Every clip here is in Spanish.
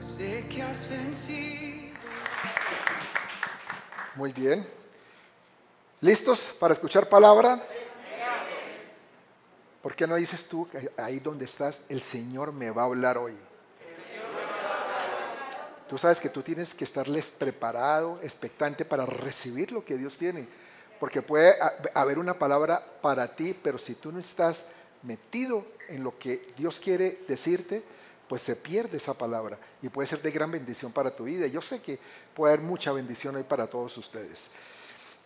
sé que has vencido. Muy bien. ¿Listos para escuchar palabra? ¿Por qué no dices tú, ahí donde estás, el Señor me va a hablar hoy? Tú sabes que tú tienes que estarles preparado, expectante para recibir lo que Dios tiene. Porque puede ha- haber una palabra para ti, pero si tú no estás metido en lo que Dios quiere decirte, pues se pierde esa palabra y puede ser de gran bendición para tu vida. Yo sé que puede haber mucha bendición hoy para todos ustedes.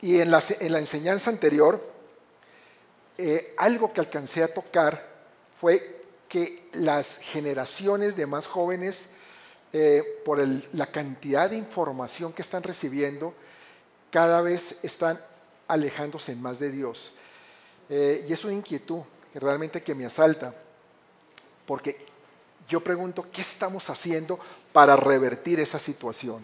Y en la, en la enseñanza anterior, eh, algo que alcancé a tocar fue que las generaciones de más jóvenes, eh, por la cantidad de información que están recibiendo, cada vez están alejándose más de Dios. Eh, y es una inquietud que realmente que me asalta, porque yo pregunto, ¿qué estamos haciendo para revertir esa situación?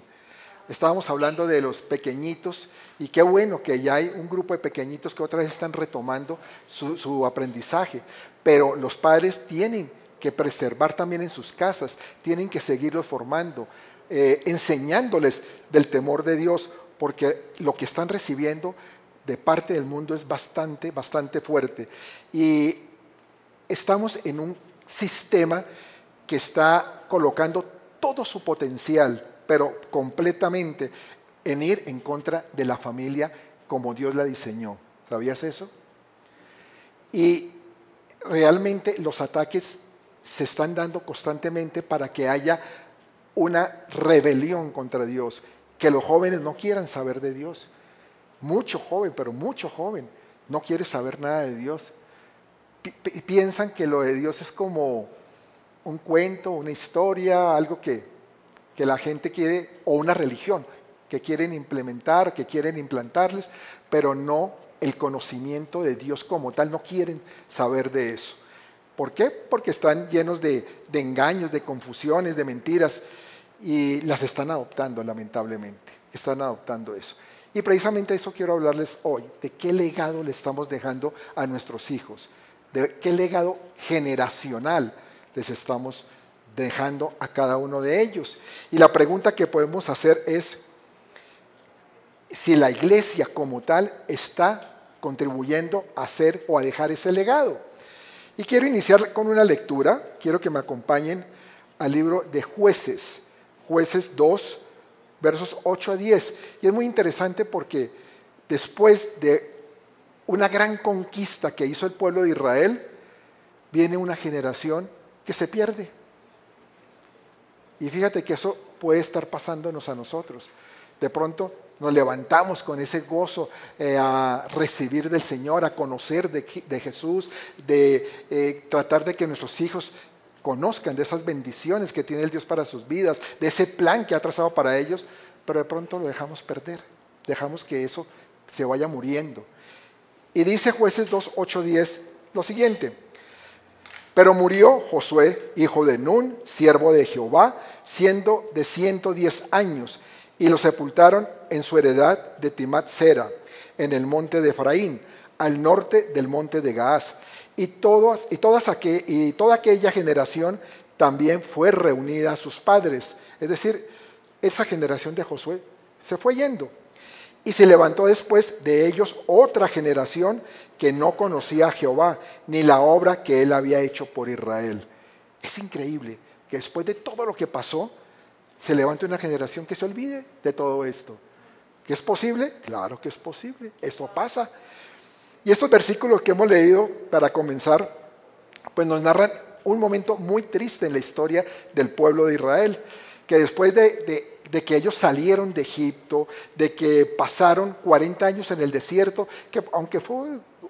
Estábamos hablando de los pequeñitos y qué bueno que ya hay un grupo de pequeñitos que otra vez están retomando su, aprendizaje, pero los padres tienen que preservar también en sus casas, tienen que seguirlos formando, eh, enseñándoles del temor de Dios, porque lo que están recibiendo de parte del mundo es bastante, bastante fuerte. Y estamos en un sistema que está colocando todo su potencial, pero completamente en ir en contra de la familia como Dios la diseñó. ¿Sabías eso? Y realmente los ataques se están dando constantemente para que haya una rebelión contra Dios, que los jóvenes no quieran saber de Dios. Mucho joven, pero mucho joven, no quiere saber nada de Dios. Pi- pi- piensan que lo de Dios es como un cuento, una historia, algo que, que la gente quiere, o una religión, que quieren implementar, que quieren implantarles, pero no el conocimiento de Dios como tal, no quieren saber de eso. ¿Por qué? Porque están llenos de, de engaños, de confusiones, de mentiras, y las están adoptando, lamentablemente. Están adoptando eso. Y precisamente eso quiero hablarles hoy, de qué legado le estamos dejando a nuestros hijos, de qué legado generacional les estamos dejando a cada uno de ellos. Y la pregunta que podemos hacer es si la iglesia como tal está contribuyendo a hacer o a dejar ese legado. Y quiero iniciar con una lectura, quiero que me acompañen al libro de jueces, jueces 2, versos 8 a 10. Y es muy interesante porque después de una gran conquista que hizo el pueblo de Israel, viene una generación que se pierde. Y fíjate que eso puede estar pasándonos a nosotros. De pronto nos levantamos con ese gozo eh, a recibir del Señor, a conocer de, Jesús, de eh, tratar de que nuestros hijos conozcan de esas bendiciones que tiene el Dios para sus vidas, de ese plan que ha trazado para ellos, pero de pronto lo dejamos perder, dejamos que eso se vaya muriendo. Y dice jueces 2, 8, 10 lo siguiente. Pero murió Josué, hijo de Nun, siervo de Jehová, siendo de 110 años, y lo sepultaron en su heredad de Timat Sera, en el monte de Efraín, al norte del monte de Gaaz. Y, todas, y, todas y toda aquella generación también fue reunida a sus padres. Es decir, esa generación de Josué se fue yendo. Y se levantó después de ellos otra generación que no conocía a Jehová, ni la obra que él había hecho por Israel. Es increíble que después de todo lo que pasó, se levante una generación que se olvide de todo esto. ¿Que es posible? Claro que es posible. Esto pasa. Y estos versículos que hemos leído para comenzar, pues nos narran un momento muy triste en la historia del pueblo de Israel, que después de, de, de, que ellos salieron de Egipto, de que pasaron 40 años en el desierto, que aunque fue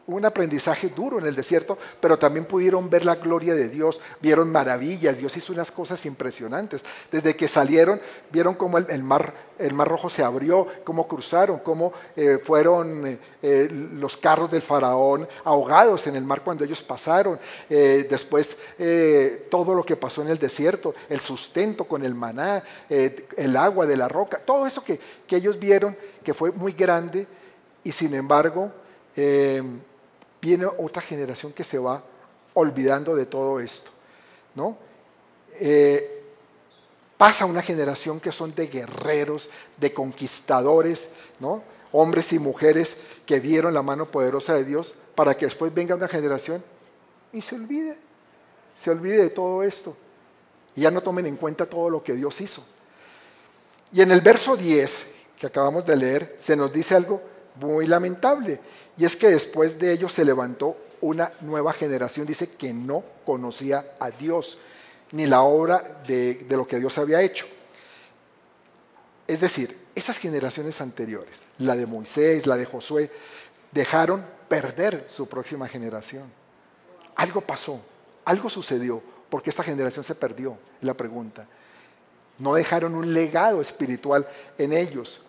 un aprendizaje duro en el desierto, pero también pudieron ver la gloria de Dios, vieron maravillas, Dios hizo unas cosas impresionantes. Desde que salieron, vieron cómo el, mar, el mar rojo se abrió, cómo cruzaron, cómo eh, fueron eh, eh, los carros del faraón ahogados en el mar cuando ellos pasaron. Después todo lo que pasó en el desierto, el sustento con el maná, el agua de la roca, todo eso que, que, ellos vieron que fue muy grande y sin embargo viene otra generación que se va olvidando de todo esto, ¿no? Eh, Pasa una generación que son de guerreros, de conquistadores, ¿no? hombres y mujeres que vieron la mano poderosa de Dios, para que después venga una generación y se olvide, se olvide de todo esto. Y ya no tomen en cuenta todo lo que Dios hizo. Y en el verso 10 que acabamos de leer, se nos dice algo muy lamentable. Y es que después de ellos se levantó una nueva generación, dice que no conocía a Dios, ni la obra de, lo que Dios había hecho. Es decir, esas generaciones anteriores, la de Moisés, la de Josué, dejaron perder su próxima generación. Algo pasó, algo sucedió, porque esta generación se perdió, la pregunta. No dejaron un legado espiritual en ellos.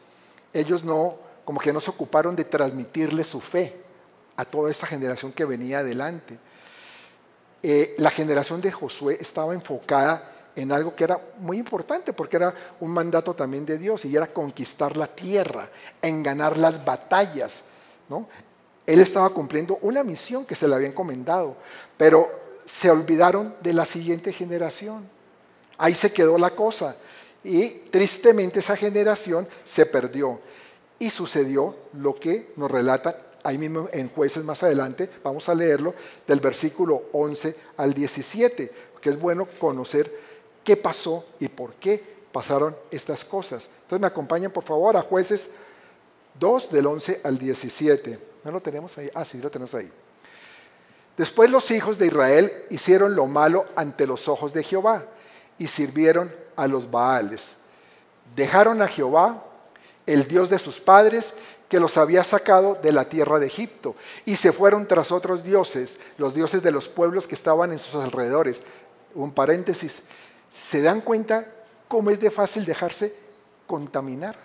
Ellos no, como que no se ocuparon de transmitirle su fe a toda esta generación que venía adelante. Eh, la generación de Josué estaba enfocada en algo que era muy importante porque era un mandato también de Dios y era conquistar la tierra, en ganar las batallas. ¿no? Él estaba cumpliendo una misión que se le había encomendado, pero se olvidaron de la siguiente generación. Ahí se quedó la cosa y tristemente esa generación se perdió. Y sucedió lo que nos relata ahí mismo en jueces más adelante, vamos a leerlo, del versículo 11 al 17, que es bueno conocer qué pasó y por qué pasaron estas cosas. Entonces me acompañan por favor a jueces 2 del 11 al 17. ¿No lo tenemos ahí? Ah, sí, lo tenemos ahí. Después los hijos de Israel hicieron lo malo ante los ojos de Jehová y sirvieron a los Baales. Dejaron a Jehová, el Dios de sus padres, que los había sacado de la tierra de Egipto, y se fueron tras otros dioses, los dioses de los pueblos que estaban en sus alrededores. Un paréntesis, ¿Se dan cuenta cómo es de fácil dejarse contaminar?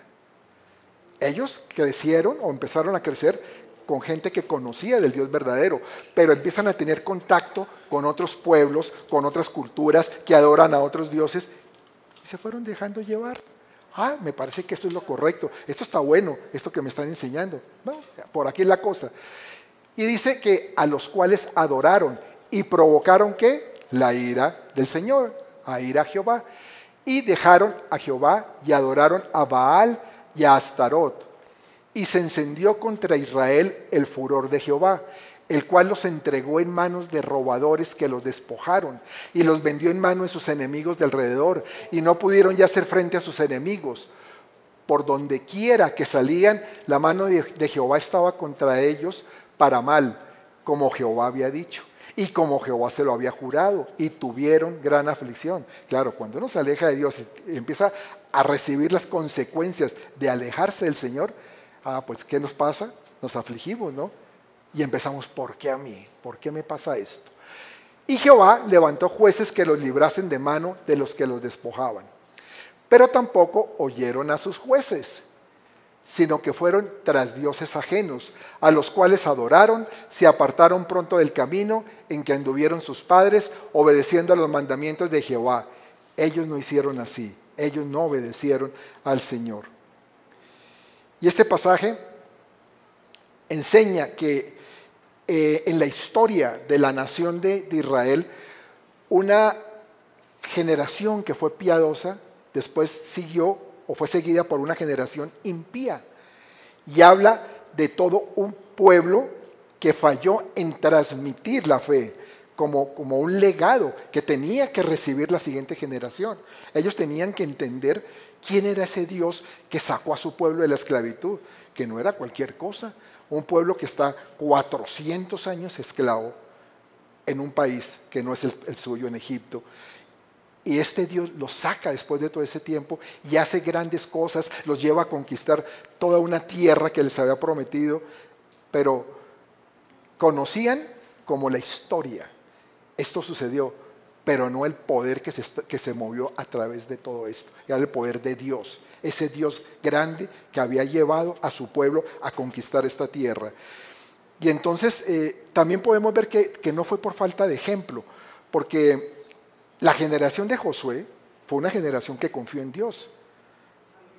Ellos crecieron o empezaron a crecer con gente que conocía del Dios verdadero, pero empiezan a tener contacto con otros pueblos, con otras culturas que adoran a otros dioses y se fueron dejando llevar. Ah, me parece que esto es lo correcto, esto está bueno, esto que me están enseñando. por aquí es la cosa. Y dice que a los cuales adoraron y provocaron que la ira del Señor a ir a Jehová. Y dejaron a Jehová y adoraron a Baal y a Astarot. Y se encendió contra Israel el furor de Jehová, el cual los entregó en manos de robadores que los despojaron y los vendió en manos de sus enemigos de alrededor y no pudieron ya hacer frente a sus enemigos. Por donde quiera que salían, la mano de, Jehová estaba contra ellos para mal, como Jehová había dicho y como Jehová se lo había jurado, y tuvieron gran aflicción. Claro, cuando uno se aleja de Dios y empieza a recibir las consecuencias de alejarse del Señor, ah, pues ¿qué nos pasa? Nos afligimos, ¿no? Y empezamos, ¿por qué a mí? ¿Por qué me pasa esto? Y Jehová levantó jueces que los librasen de mano de los que los despojaban. Pero tampoco oyeron a sus jueces sino que fueron tras dioses ajenos, a los cuales adoraron, se apartaron pronto del camino en que anduvieron sus padres, obedeciendo a los mandamientos de Jehová. Ellos no hicieron así, ellos no obedecieron al Señor. Y este pasaje enseña que eh, en la historia de la nación de Israel, una generación que fue piadosa, después siguió o fue seguida por una generación impía. Y habla de todo un pueblo que falló en transmitir la fe como, como un legado que tenía que recibir la siguiente generación. Ellos tenían que entender quién era ese Dios que sacó a su pueblo de la esclavitud, que no era cualquier cosa. Un pueblo que está 400 años esclavo en un país que no es el suyo en Egipto, y este Dios los saca después de todo ese tiempo y hace grandes cosas, los lleva a conquistar toda una tierra que les había prometido, pero conocían como la historia. Esto sucedió, pero no el poder que se, que se movió a través de todo esto. Era el poder de Dios, ese Dios grande que había llevado a su pueblo a conquistar esta tierra. Y entonces eh, también podemos ver que, que no fue por falta de ejemplo, porque la generación de Josué fue una generación que confió en Dios.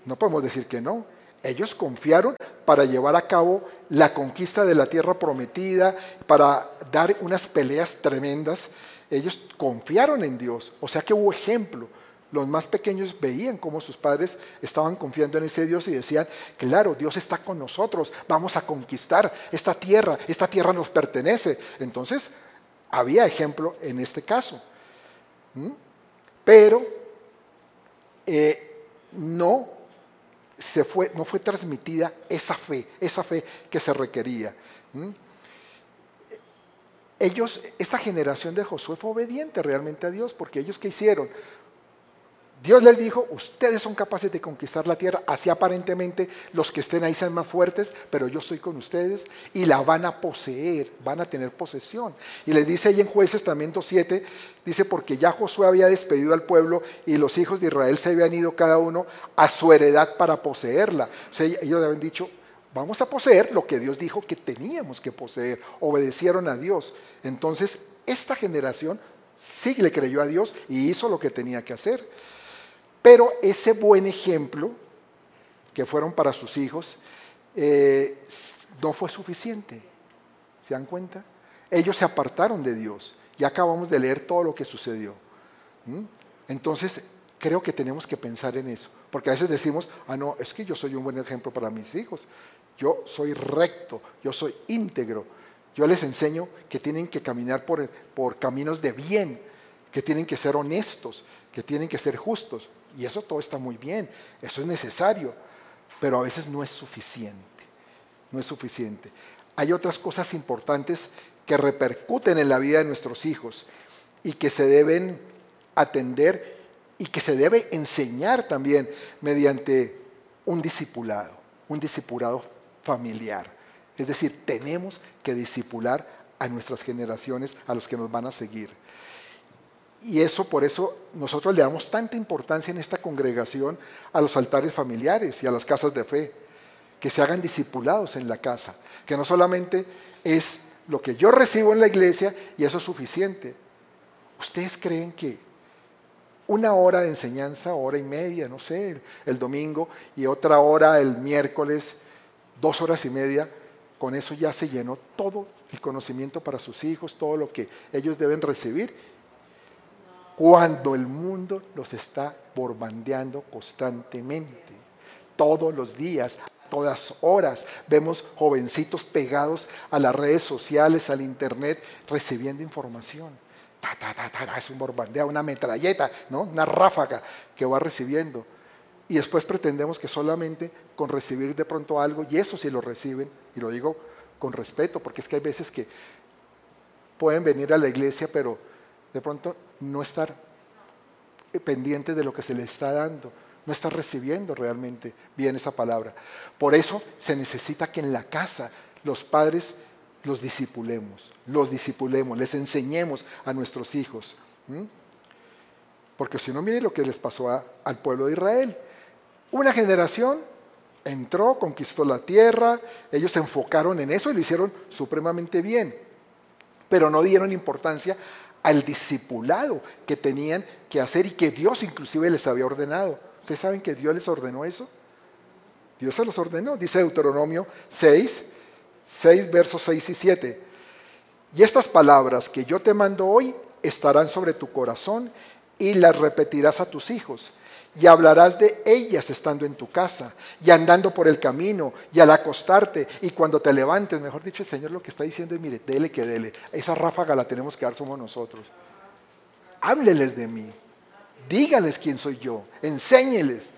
No podemos decir que no. Ellos confiaron para llevar a cabo la conquista de la tierra prometida, para dar unas peleas tremendas. Ellos confiaron en Dios. O sea que hubo ejemplo. Los más pequeños veían cómo sus padres estaban confiando en ese Dios y decían, claro, Dios está con nosotros, vamos a conquistar esta tierra, esta tierra nos pertenece. Entonces, había ejemplo en este caso. ¿Mm? Pero eh, no, se fue, no fue transmitida esa fe, esa fe que se requería. ¿Mm? Ellos, esta generación de Josué fue obediente realmente a Dios, porque ellos qué hicieron? Dios les dijo, ustedes son capaces de conquistar la tierra, así aparentemente los que estén ahí sean más fuertes, pero yo estoy con ustedes y la van a poseer, van a tener posesión. Y les dice ahí en jueces también 2.7, dice, porque ya Josué había despedido al pueblo y los hijos de Israel se habían ido cada uno a su heredad para poseerla. O sea, ellos habían dicho, vamos a poseer lo que Dios dijo que teníamos que poseer, obedecieron a Dios. Entonces, esta generación sí le creyó a Dios y hizo lo que tenía que hacer. Pero ese buen ejemplo que fueron para sus hijos eh, no fue suficiente. ¿Se dan cuenta? Ellos se apartaron de Dios. Ya acabamos de leer todo lo que sucedió. Entonces, creo que tenemos que pensar en eso. Porque a veces decimos, ah, no, es que yo soy un buen ejemplo para mis hijos. Yo soy recto, yo soy íntegro. Yo les enseño que tienen que caminar por, por caminos de bien, que tienen que ser honestos, que tienen que ser justos. Y eso todo está muy bien, eso es necesario, pero a veces no es suficiente, no es suficiente. Hay otras cosas importantes que repercuten en la vida de nuestros hijos y que se deben atender y que se debe enseñar también mediante un discipulado, un discipulado familiar. Es decir, tenemos que discipular a nuestras generaciones, a los que nos van a seguir. Y eso, por eso, nosotros le damos tanta importancia en esta congregación a los altares familiares y a las casas de fe, que se hagan discipulados en la casa, que no solamente es lo que yo recibo en la iglesia y eso es suficiente. ¿Ustedes creen que una hora de enseñanza, hora y media, no sé, el, domingo, y otra hora el miércoles, dos horas y media, con eso ya se llenó todo el conocimiento para sus hijos, todo lo que ellos deben recibir cuando el mundo los está bombardeando constantemente. Todos los días, todas horas, vemos jovencitos pegados a las redes sociales, al internet, recibiendo información. es un bombardeo, una metralleta, ¿no? una ráfaga que va recibiendo. Y después pretendemos que solamente con recibir de pronto algo, y eso sí lo reciben, y lo digo con respeto, porque es que hay veces que pueden venir a la iglesia, pero de pronto no estar pendiente de lo que se le está dando, no estar recibiendo realmente bien esa palabra. Por eso se necesita que en la casa los padres los disipulemos, los disipulemos, les enseñemos a nuestros hijos. Porque si no, mire lo que les pasó al pueblo de Israel. Una generación entró, conquistó la tierra, ellos se enfocaron en eso y lo hicieron supremamente bien, pero no dieron importancia al discipulado que tenían que hacer y que Dios inclusive les había ordenado. ¿Ustedes saben que Dios les ordenó eso? Dios se los ordenó, dice Deuteronomio 6, 6 versos 6 y 7. Y estas palabras que yo te mando hoy estarán sobre tu corazón y las repetirás a tus hijos y hablarás de ellas estando en tu casa y andando por el camino y al acostarte y cuando te levantes. Mejor dicho, el Señor lo que está diciendo es, mire, dele que dele. Esa ráfaga la tenemos que dar somos nosotros. Hábleles de mí. Díganles quién soy yo. Enséñeles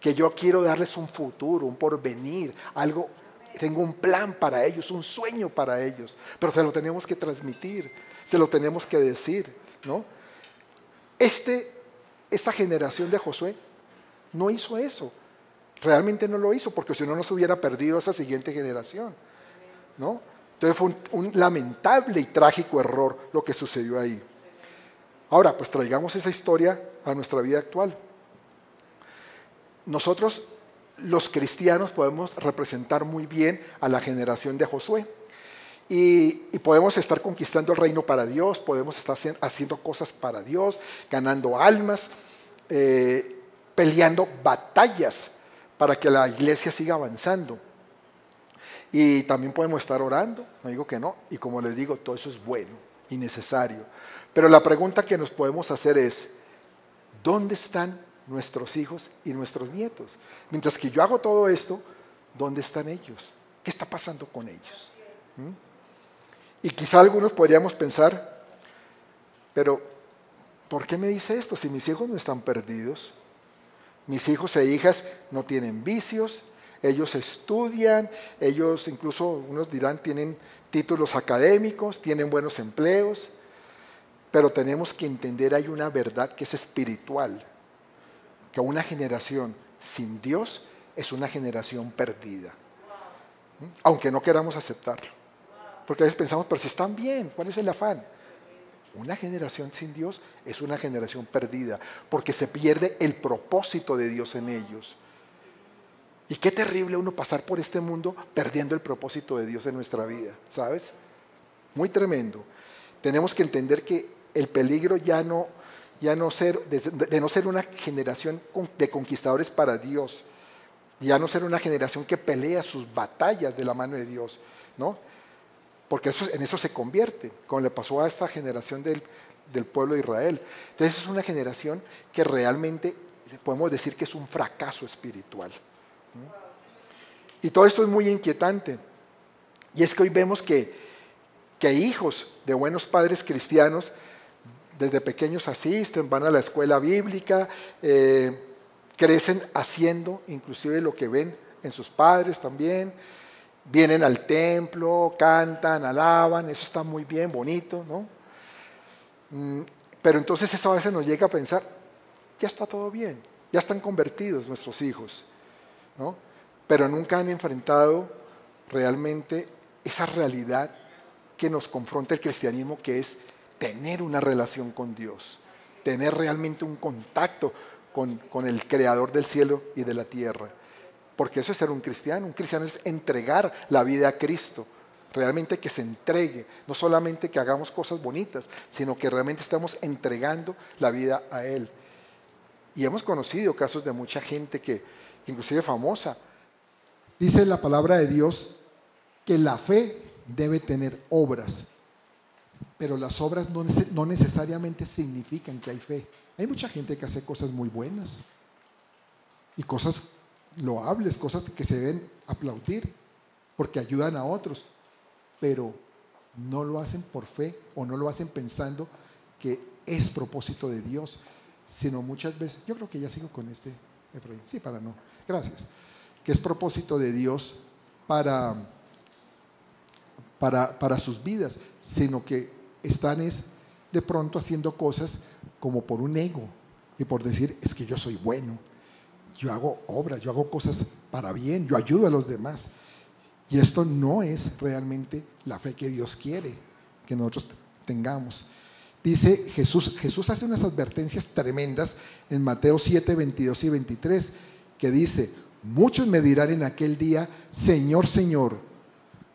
que yo quiero darles un futuro, un porvenir, algo. Tengo un plan para ellos, un sueño para ellos. Pero se lo tenemos que transmitir, se lo tenemos que decir, ¿no? Este esta generación de Josué no hizo eso. Realmente no lo hizo, porque si no, nos hubiera perdido esa siguiente generación. ¿no? Entonces fue un, lamentable y trágico error lo que sucedió ahí. Ahora, pues traigamos esa historia a nuestra vida actual. Nosotros, los cristianos, podemos representar muy bien a la generación de Josué. Y, podemos estar conquistando el reino para Dios, podemos estar haciendo cosas para Dios, ganando almas, eh, peleando batallas para que la iglesia siga avanzando. Y también podemos estar orando, no digo que no, y como les digo, todo eso es bueno y necesario. Pero la pregunta que nos podemos hacer es, ¿dónde están nuestros hijos y nuestros nietos? Mientras que yo hago todo esto, ¿dónde están ellos? ¿Qué está pasando con ellos? ¿Mm? Y quizá algunos podríamos pensar, pero ¿por qué me dice esto si mis hijos no están perdidos? Mis hijos e hijas no tienen vicios, ellos estudian, ellos incluso, unos dirán, tienen títulos académicos, tienen buenos empleos, pero tenemos que entender, hay una verdad que es espiritual, que una generación sin Dios es una generación perdida, aunque no queramos aceptarlo. Porque a veces pensamos, pero si están bien, ¿cuál es el afán? Una generación sin Dios es una generación perdida, porque se pierde el propósito de Dios en ellos. Y qué terrible uno pasar por este mundo perdiendo el propósito de Dios en nuestra vida, ¿sabes? Muy tremendo. Tenemos que entender que el peligro ya no, ya no ser, de, no ser una generación de conquistadores para Dios, ya no ser una generación que pelea sus batallas de la mano de Dios, ¿no? Porque eso, en eso se convierte, como le pasó a esta generación del, del pueblo de Israel. Entonces es una generación que realmente podemos decir que es un fracaso espiritual. Y todo esto es muy inquietante. Y es que hoy vemos que, que hijos de buenos padres cristianos desde pequeños asisten, van a la escuela bíblica, eh, crecen haciendo inclusive lo que ven en sus padres también, vienen al templo, cantan, alaban, eso está muy bien, bonito, ¿no? Mm, pero entonces eso a veces nos llega a pensar, ya está todo bien, ya están convertidos nuestros hijos, ¿no? pero nunca han enfrentado realmente esa realidad que nos confronta el cristianismo, que es tener una relación con Dios, tener realmente un contacto con, con, el creador del cielo y de la tierra. Porque eso es ser un cristiano. Un cristiano es entregar la vida a Cristo. Realmente que se entregue. No solamente que hagamos cosas bonitas, sino que realmente estamos entregando la vida a Él. Y hemos conocido casos de mucha gente que, inclusive famosa, Dice la palabra de Dios que la fe debe tener obras, pero las obras no, necesariamente significan que hay fe. Hay mucha gente que hace cosas muy buenas y cosas loables, cosas que se deben aplaudir porque ayudan a otros, pero no lo hacen por fe o no lo hacen pensando que es propósito de Dios, sino muchas veces, yo creo que ya sigo con este, sí, para no, gracias. Que es propósito de Dios para, para, para sus vidas, sino que están es de pronto haciendo cosas como por un ego y por decir, es que yo soy bueno, yo hago obras, yo hago cosas para bien, yo ayudo a los demás. Y esto no es realmente la fe que Dios quiere que nosotros tengamos. Dice Jesús, Jesús hace unas advertencias tremendas en Mateo 7, 22 y 23, que dice, Muchos me dirán en aquel día, Señor, Señor,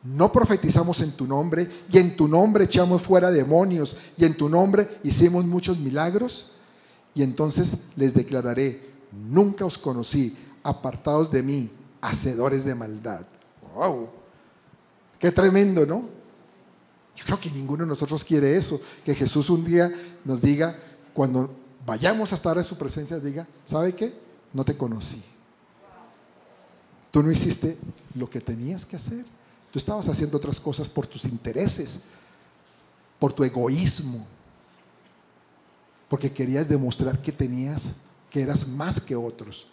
no profetizamos en tu nombre y en tu nombre echamos fuera demonios y en tu nombre hicimos muchos milagros. Y entonces les declararé, nunca os conocí, apartados de mí, hacedores de maldad. ¡Wow! Qué tremendo, ¿no? Yo creo que ninguno de nosotros quiere eso, que Jesús un día nos diga, cuando vayamos a estar en su presencia, diga, ¿sabe qué? No te conocí. Tú no hiciste lo que tenías que hacer. Tú estabas haciendo otras cosas por tus intereses, por tu egoísmo, porque querías demostrar que tenías, que eras más que otros.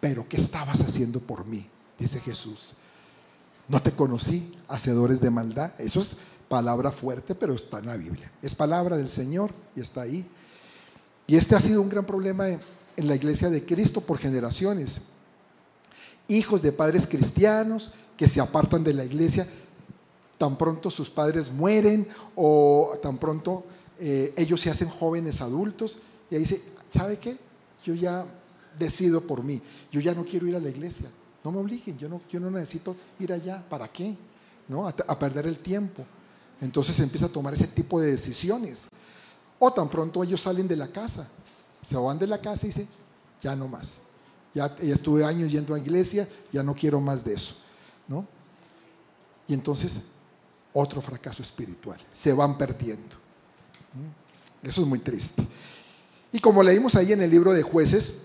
Pero ¿qué estabas haciendo por mí? Dice Jesús. No te conocí, hacedores de maldad. Eso es palabra fuerte, pero está en la Biblia. Es palabra del Señor y está ahí. Y este ha sido un gran problema en, la iglesia de Cristo por generaciones hijos de padres cristianos que se apartan de la iglesia tan pronto sus padres mueren o tan pronto eh, ellos se hacen jóvenes adultos y ahí dice, ¿sabe qué? Yo ya decido por mí, yo ya no quiero ir a la iglesia, no me obliguen, yo no, yo no necesito ir allá, ¿para qué? ¿No? A, perder el tiempo. Entonces se empieza a tomar ese tipo de decisiones. O tan pronto ellos salen de la casa, se van de la casa y dicen, ya no más ya, estuve años yendo a iglesia, ya no quiero más de eso, ¿no? Y entonces, otro fracaso espiritual, se van perdiendo. Eso es muy triste. Y como leímos ahí en el libro de jueces,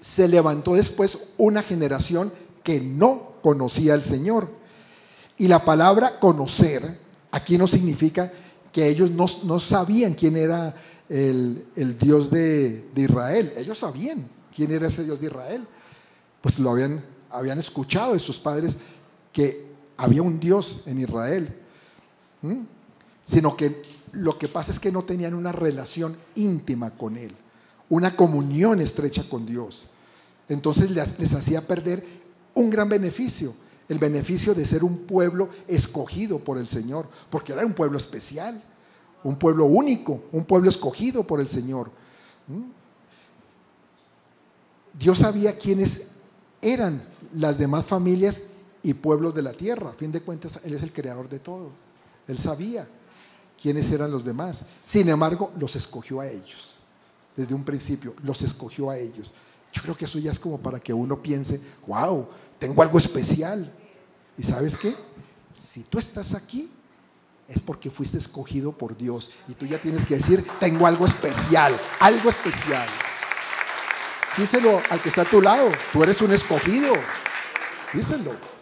se levantó después una generación que no conocía al Señor. Y la palabra conocer aquí no significa que ellos no, sabían quién era el, Dios de, de, Israel. Ellos sabían quién era ese Dios de Israel. Pues lo habían, habían escuchado de sus padres que había un Dios en Israel. Sino que lo que pasa es que no tenían una relación íntima con Él, una comunión estrecha con Dios. Entonces les, hacía perder un gran beneficio, el beneficio de ser un pueblo escogido por el Señor, porque era un pueblo especial, un pueblo único, un pueblo escogido por el Señor. Dios sabía quiénes eran las demás familias y pueblos de la tierra. A fin de cuentas, Él es el creador de todo. Él sabía quiénes eran los demás. Sin embargo, los escogió a ellos. Desde un principio, los escogió a ellos. Yo creo que eso ya es como para que uno piense, wow, tengo algo especial. ¿Y sabes qué? Si tú estás aquí, es porque fuiste escogido por Dios. Y tú ya tienes que decir, tengo algo especial, algo especial. Díselo al que está a tu lado, tú eres un escogido. Díselo.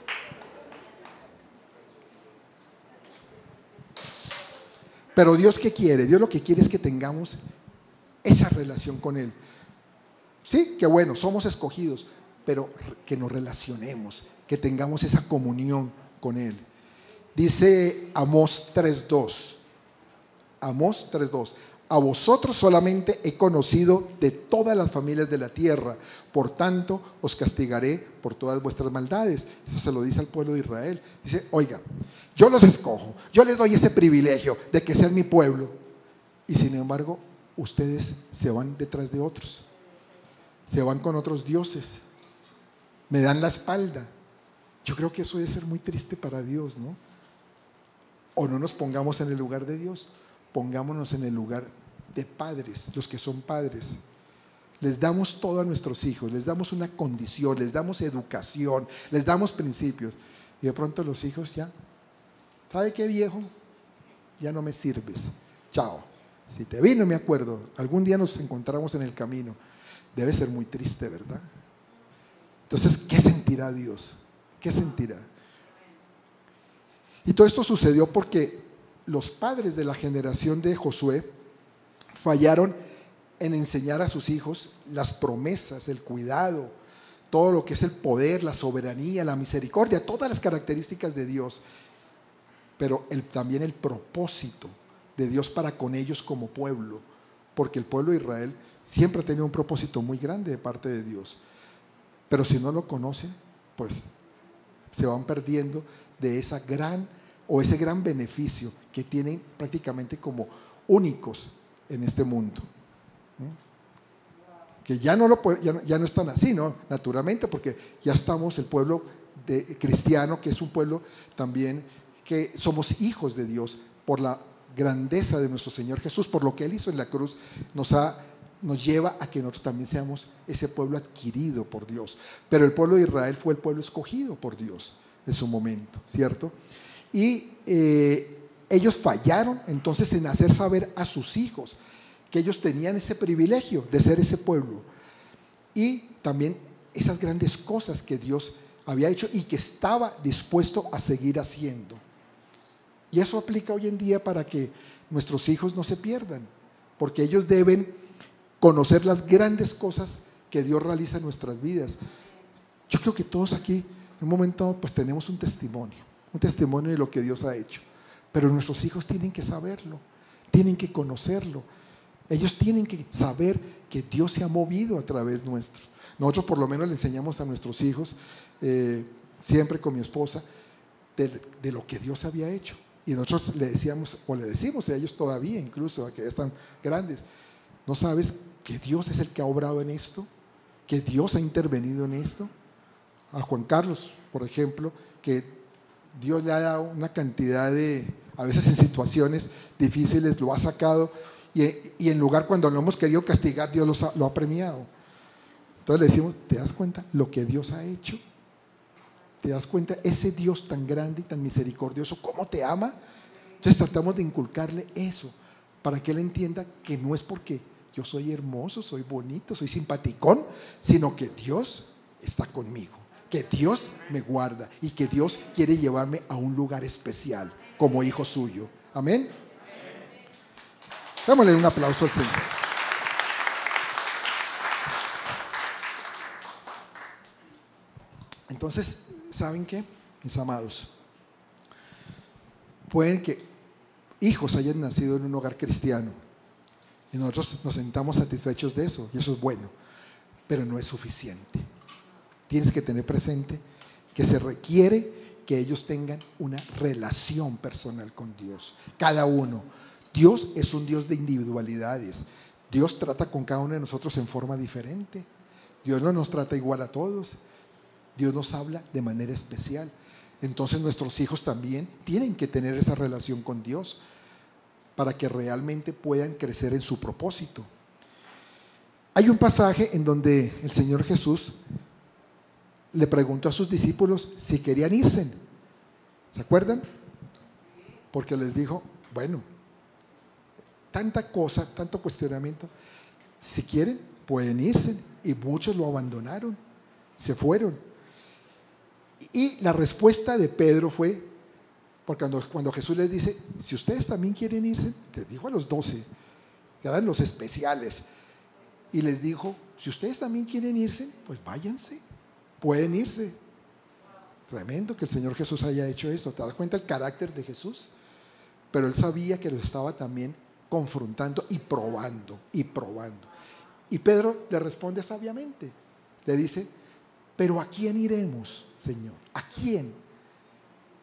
Pero Dios qué quiere? Dios lo que quiere es que tengamos esa relación con Él. Sí, que bueno, somos escogidos, pero que nos relacionemos, que tengamos esa comunión con Él. Dice Amós 3.2. Amós 3.2. A vosotros solamente he conocido de todas las familias de la tierra, por tanto os castigaré por todas vuestras maldades. Eso se lo dice al pueblo de Israel. Dice, oiga, yo los escojo, yo les doy ese privilegio de que sean mi pueblo. Y sin embargo, ustedes se van detrás de otros, se van con otros dioses, me dan la espalda. Yo creo que eso debe ser muy triste para Dios, ¿no? O no nos pongamos en el lugar de Dios pongámonos en el lugar de padres, los que son padres. Les damos todo a nuestros hijos, les damos una condición, les damos educación, les damos principios. Y de pronto los hijos ya, ¿sabe qué viejo? Ya no me sirves. Chao. Si te vi, no me acuerdo. Algún día nos encontramos en el camino. Debe ser muy triste, ¿verdad? Entonces, ¿qué sentirá Dios? ¿Qué sentirá? Y todo esto sucedió porque los padres de la generación de Josué fallaron en enseñar a sus hijos las promesas, el cuidado, todo lo que es el poder, la soberanía, la misericordia, todas las características de Dios, pero también el propósito de Dios para con ellos como pueblo, porque el pueblo de Israel siempre ha tenido un propósito muy grande de parte de Dios, pero si no lo conocen, pues se van perdiendo de esa gran o ese gran beneficio que tienen prácticamente como únicos en este mundo. Que ya no, lo, ya, no, están así, ¿no? Naturalmente, porque ya estamos el pueblo cristiano, que es un pueblo también que somos hijos de Dios por la grandeza de nuestro Señor Jesús, por lo que Él hizo en la cruz, nos, ha, nos lleva a que nosotros también seamos ese pueblo adquirido por Dios. Pero el pueblo de Israel fue el pueblo escogido por Dios en su momento, ¿cierto? Y eh, ellos fallaron entonces en hacer saber a sus hijos que ellos tenían ese privilegio de ser ese pueblo. Y también esas grandes cosas que Dios había hecho y que estaba dispuesto a seguir haciendo. Y eso aplica hoy en día para que nuestros hijos no se pierdan, porque ellos deben conocer las grandes cosas que Dios realiza en nuestras vidas. Yo creo que todos aquí, en un momento, pues tenemos un testimonio un testimonio de lo que Dios ha hecho. Pero nuestros hijos tienen que saberlo, tienen que conocerlo. Ellos tienen que saber que Dios se ha movido a través nuestro. Nosotros por lo menos le enseñamos a nuestros hijos, eh, siempre con mi esposa, de, lo que Dios había hecho. Y nosotros le decíamos, o le decimos a ellos todavía, incluso a que ya están grandes, ¿no sabes que Dios es el que ha obrado en esto? ¿Que Dios ha intervenido en esto? A Juan Carlos, por ejemplo, que Dios le ha dado una cantidad de, a veces en situaciones difíciles, lo ha sacado y, en lugar cuando lo hemos querido castigar, Dios lo ha, premiado. Entonces le decimos, ¿te das cuenta lo que Dios ha hecho? ¿Te das cuenta ese Dios tan grande y tan misericordioso, cómo te ama? Entonces tratamos de inculcarle eso para que él entienda que no es porque yo soy hermoso, soy bonito, soy simpaticón, sino que Dios está conmigo, que Dios me guarda y que Dios quiere llevarme a un lugar especial como hijo suyo. Amén. Démosle un aplauso al Señor. Entonces, ¿saben qué? Mis amados, pueden que hijos hayan nacido en un hogar cristiano y nosotros nos sentamos satisfechos de eso y eso es bueno, pero no es suficiente. Tienes que tener presente que se requiere que ellos tengan una relación personal con Dios, cada uno. Dios es un Dios de individualidades. Dios trata con cada uno de nosotros en forma diferente. Dios no nos trata igual a todos. Dios nos habla de manera especial. Entonces nuestros hijos también tienen que tener esa relación con Dios para que realmente puedan crecer en su propósito. Hay un pasaje en donde el Señor Jesús le preguntó a sus discípulos si querían irse. ¿Se acuerdan? Porque les dijo, bueno, tanta cosa, tanto cuestionamiento, si quieren, pueden irse. Y muchos lo abandonaron, se fueron. Y la respuesta de Pedro fue, porque cuando, Jesús les dice, si ustedes también quieren irse, les dijo a los doce, que eran los especiales, y les dijo, si ustedes también quieren irse, pues váyanse, pueden irse. Tremendo que el Señor Jesús haya hecho esto. ¿Te das cuenta el carácter de Jesús? Pero él sabía que los estaba también confrontando y probando y probando. Y Pedro le responde sabiamente. Le dice, pero ¿a quién iremos, Señor? ¿A quién?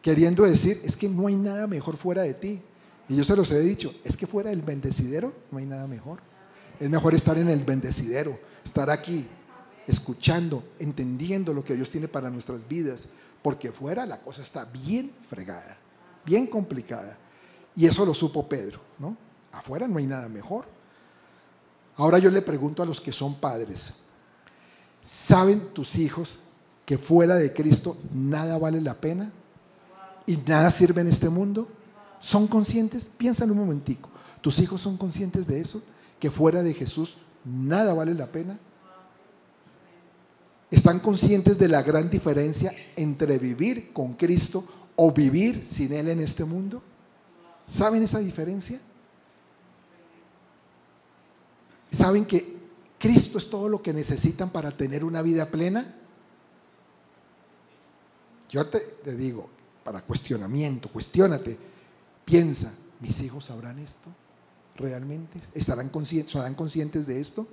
Queriendo decir, es que no hay nada mejor fuera de ti. Y yo se los he dicho, es que fuera del bendecidero no hay nada mejor. Es mejor estar en el bendecidero, estar aquí, escuchando, entendiendo lo que Dios tiene para nuestras vidas, porque fuera la cosa está bien fregada, bien complicada. Y eso lo supo Pedro, ¿no? Afuera no hay nada mejor. Ahora yo le pregunto a los que son padres, ¿Saben tus hijos que fuera de Cristo nada vale la pena? ¿Y nada sirve en este mundo? ¿Son conscientes? Piénsalo un momentico. ¿Tus hijos son conscientes de eso? ¿Que fuera de Jesús nada vale la pena? ¿Están conscientes de la gran diferencia entre vivir con Cristo o vivir sin Él en este mundo? ¿Saben esa diferencia? ¿Saben que Cristo es todo lo que necesitan para tener una vida plena. Yo te, digo, para cuestionamiento, cuestionate, piensa, ¿mis hijos sabrán esto? ¿Realmente? ¿Estarán conscientes, ¿Serán conscientes de esto?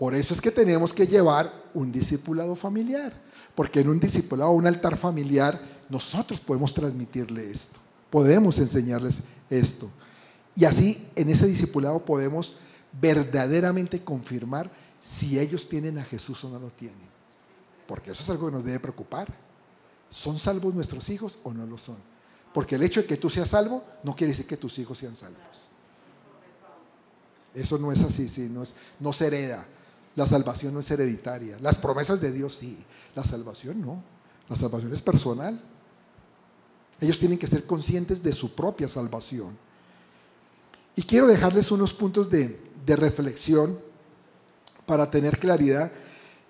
Por eso es que tenemos que llevar un discipulado familiar, porque en un discipulado, un altar familiar, nosotros podemos transmitirle esto, podemos enseñarles esto. Y así en ese discipulado podemos verdaderamente confirmar si ellos tienen a Jesús o no lo tienen. Porque eso es algo que nos debe preocupar. ¿Son salvos nuestros hijos o no lo son? Porque el hecho de que tú seas salvo no quiere decir que tus hijos sean salvos. Eso no es así, sí, no, es, no se hereda. La salvación no es hereditaria. Las promesas de Dios sí, la salvación no. La salvación es personal. Ellos tienen que ser conscientes de su propia salvación. Y quiero dejarles unos puntos de, de reflexión para tener claridad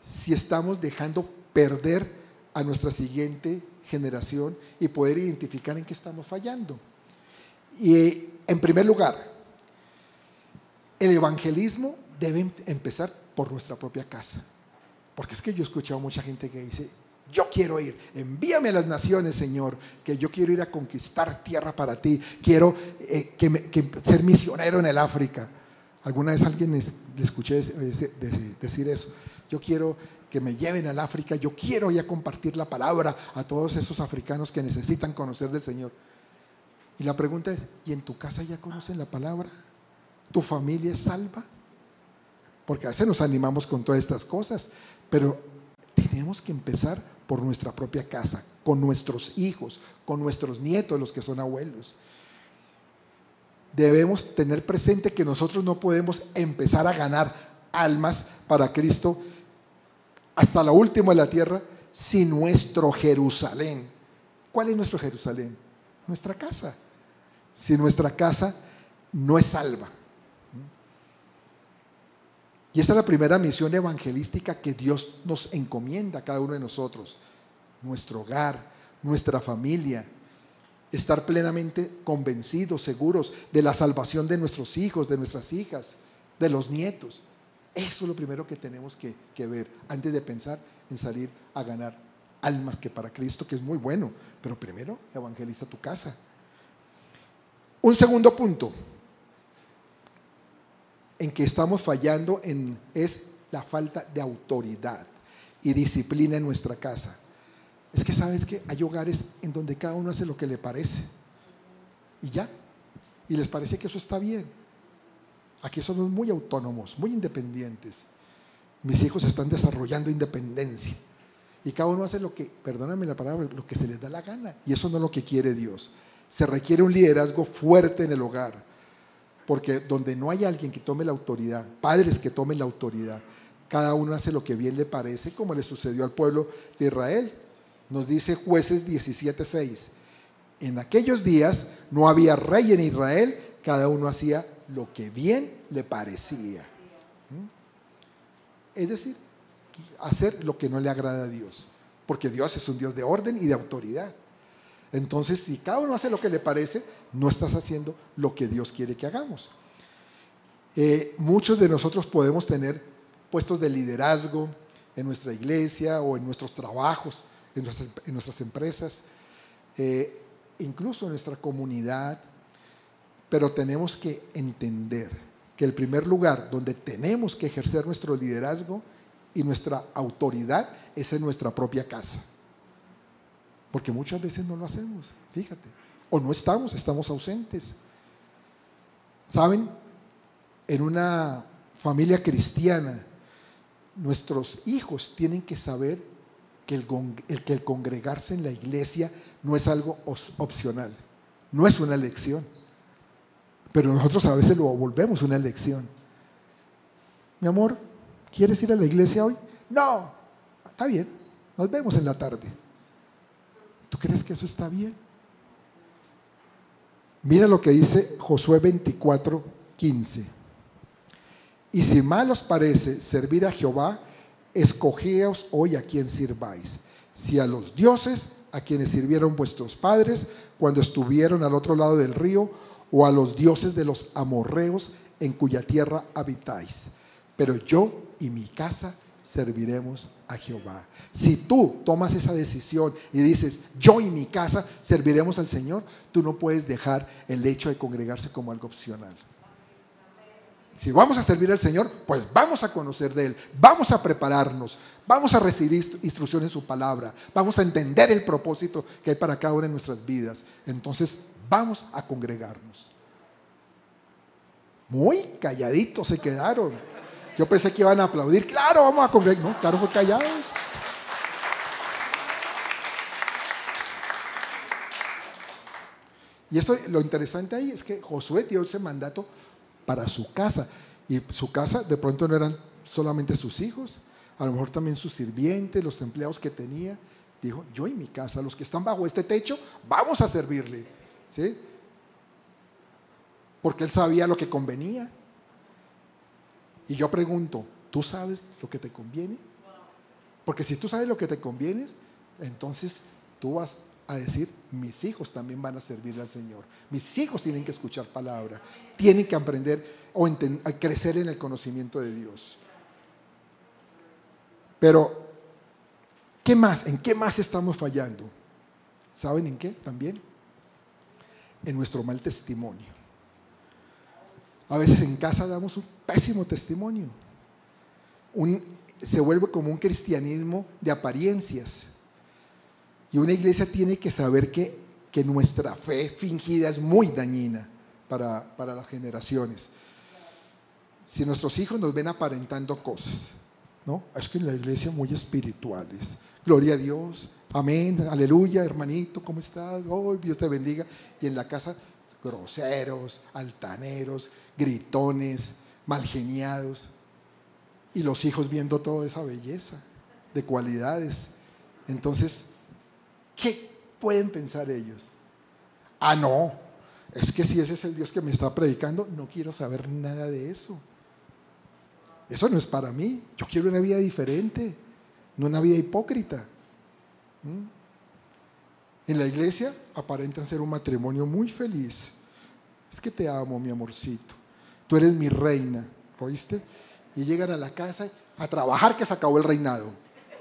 si estamos dejando perder a nuestra siguiente generación y poder identificar en qué estamos fallando. Y en primer lugar, el evangelismo debe empezar por nuestra propia casa. Porque es que yo he escuchado a mucha gente que dice, yo quiero ir, envíame a las naciones, Señor, que yo quiero ir a conquistar tierra para ti, quiero eh, que ser misionero en el África. Alguna vez alguien le escuché decir eso. Yo quiero que me lleven al África, yo quiero ya compartir la palabra a todos esos africanos que necesitan conocer del Señor. Y la pregunta es, ¿y en tu casa ya conocen la palabra? ¿Tu familia es salva? Porque a veces nos animamos con todas estas cosas, pero tenemos que empezar por nuestra propia casa, con nuestros hijos, con nuestros nietos, los que son abuelos debemos tener presente que nosotros no podemos empezar a ganar almas para Cristo hasta la última de la tierra sin nuestro Jerusalén. ¿Cuál es nuestro Jerusalén? Nuestra casa. Si nuestra casa no es salva. Y esta es la primera misión evangelística que Dios nos encomienda a cada uno de nosotros. Nuestro hogar, nuestra familia. Estar plenamente convencidos, seguros de la salvación de nuestros hijos, de nuestras hijas, de los nietos. Eso es lo primero que tenemos que, que ver antes de pensar en salir a ganar almas que para Cristo, que es muy bueno. Pero primero evangeliza tu casa. Un segundo punto en que estamos fallando es la falta de autoridad y disciplina en nuestra casa. Es que sabes que hay hogares en donde cada uno hace lo que le parece. Y ya. Y les parece que eso está bien. Aquí somos muy autónomos, muy independientes. Mis hijos están desarrollando independencia. Y cada uno hace lo que, perdóname la palabra, lo que se les da la gana. Y eso no es lo que quiere Dios. Se requiere un liderazgo fuerte en el hogar. Porque donde no hay alguien que tome la autoridad, padres que tomen la autoridad, cada uno hace lo que bien le parece, como le sucedió al pueblo de Israel. Nos dice jueces 17:6. En aquellos días no había rey en Israel, cada uno hacía lo que bien le parecía. ¿Mm? Es decir, hacer lo que no le agrada a Dios, porque Dios es un Dios de orden y de autoridad. Entonces, si cada uno hace lo que le parece, no estás haciendo lo que Dios quiere que hagamos. Eh, muchos de nosotros podemos tener puestos de liderazgo en nuestra iglesia o en nuestros trabajos, en nuestras, empresas, eh, incluso en nuestra comunidad, pero tenemos que entender que el primer lugar donde tenemos que ejercer nuestro liderazgo y nuestra autoridad es en nuestra propia casa. Porque muchas veces no lo hacemos, fíjate. O no estamos, estamos ausentes. ¿Saben? En una familia cristiana, nuestros hijos tienen que saber que el, que el congregarse en la iglesia no es algo opcional, no es una elección. Pero nosotros a veces lo volvemos una elección. Mi amor, ¿quieres ir a la iglesia hoy? No, está bien, nos vemos en la tarde. ¿Tú crees que eso está bien? Mira lo que dice Josué 24, 15. Y si mal os parece servir a Jehová, escogeos hoy a quien sirváis. Si a los dioses a quienes sirvieron vuestros padres cuando estuvieron al otro lado del río, o a los dioses de los amorreos en cuya tierra habitáis. Pero yo y mi casa serviremos a Jehová. Si tú tomas esa decisión y dices, yo y mi casa serviremos al Señor, tú no puedes dejar el hecho de congregarse como algo opcional. Si vamos a servir al Señor, pues vamos a conocer de Él, vamos a prepararnos, vamos a recibir instrucción en su palabra, vamos a entender el propósito que hay para cada una de nuestras vidas. Entonces, vamos a congregarnos. Muy calladitos se quedaron. Yo pensé que iban a aplaudir. Claro, vamos a congregar. No, claro, fue callados. Y esto, lo interesante ahí es que Josué dio ese mandato para su casa. Y su casa de pronto no eran solamente sus hijos, a lo mejor también sus sirvientes, los empleados que tenía. Dijo, yo y mi casa, los que están bajo este techo, vamos a servirle. ¿Sí? Porque él sabía lo que convenía. Y yo pregunto, ¿tú sabes lo que te conviene? Porque si tú sabes lo que te conviene, entonces tú vas a decir, mis hijos también van a servirle al Señor. Mis hijos tienen que escuchar palabra, tienen que aprender o crecer en el conocimiento de Dios. Pero, ¿qué más? ¿En qué más estamos fallando? ¿Saben en qué también? En nuestro mal testimonio. A veces en casa damos un pésimo testimonio. se vuelve como un cristianismo de apariencias y una iglesia tiene que saber que, que nuestra fe fingida es muy dañina para, para las generaciones. Si nuestros hijos nos ven aparentando cosas, ¿no? Es que en la iglesia muy espirituales. Gloria a Dios. Amén. Aleluya, hermanito, ¿cómo estás? Oh, Dios te bendiga. Y en la casa, groseros, altaneros, gritones, malgeniados. Y los hijos viendo toda esa belleza de cualidades. Entonces, ¿Qué pueden pensar ellos? Ah, no, es que si ese es el Dios que me está predicando, no quiero saber nada de eso. Eso no es para mí. Yo quiero una vida diferente, no una vida hipócrita. ¿Mm? En la iglesia aparentan ser un matrimonio muy feliz. Es que te amo, mi amorcito. Tú eres mi reina, ¿oíste? Y llegan a la casa a trabajar que se acabó el reinado.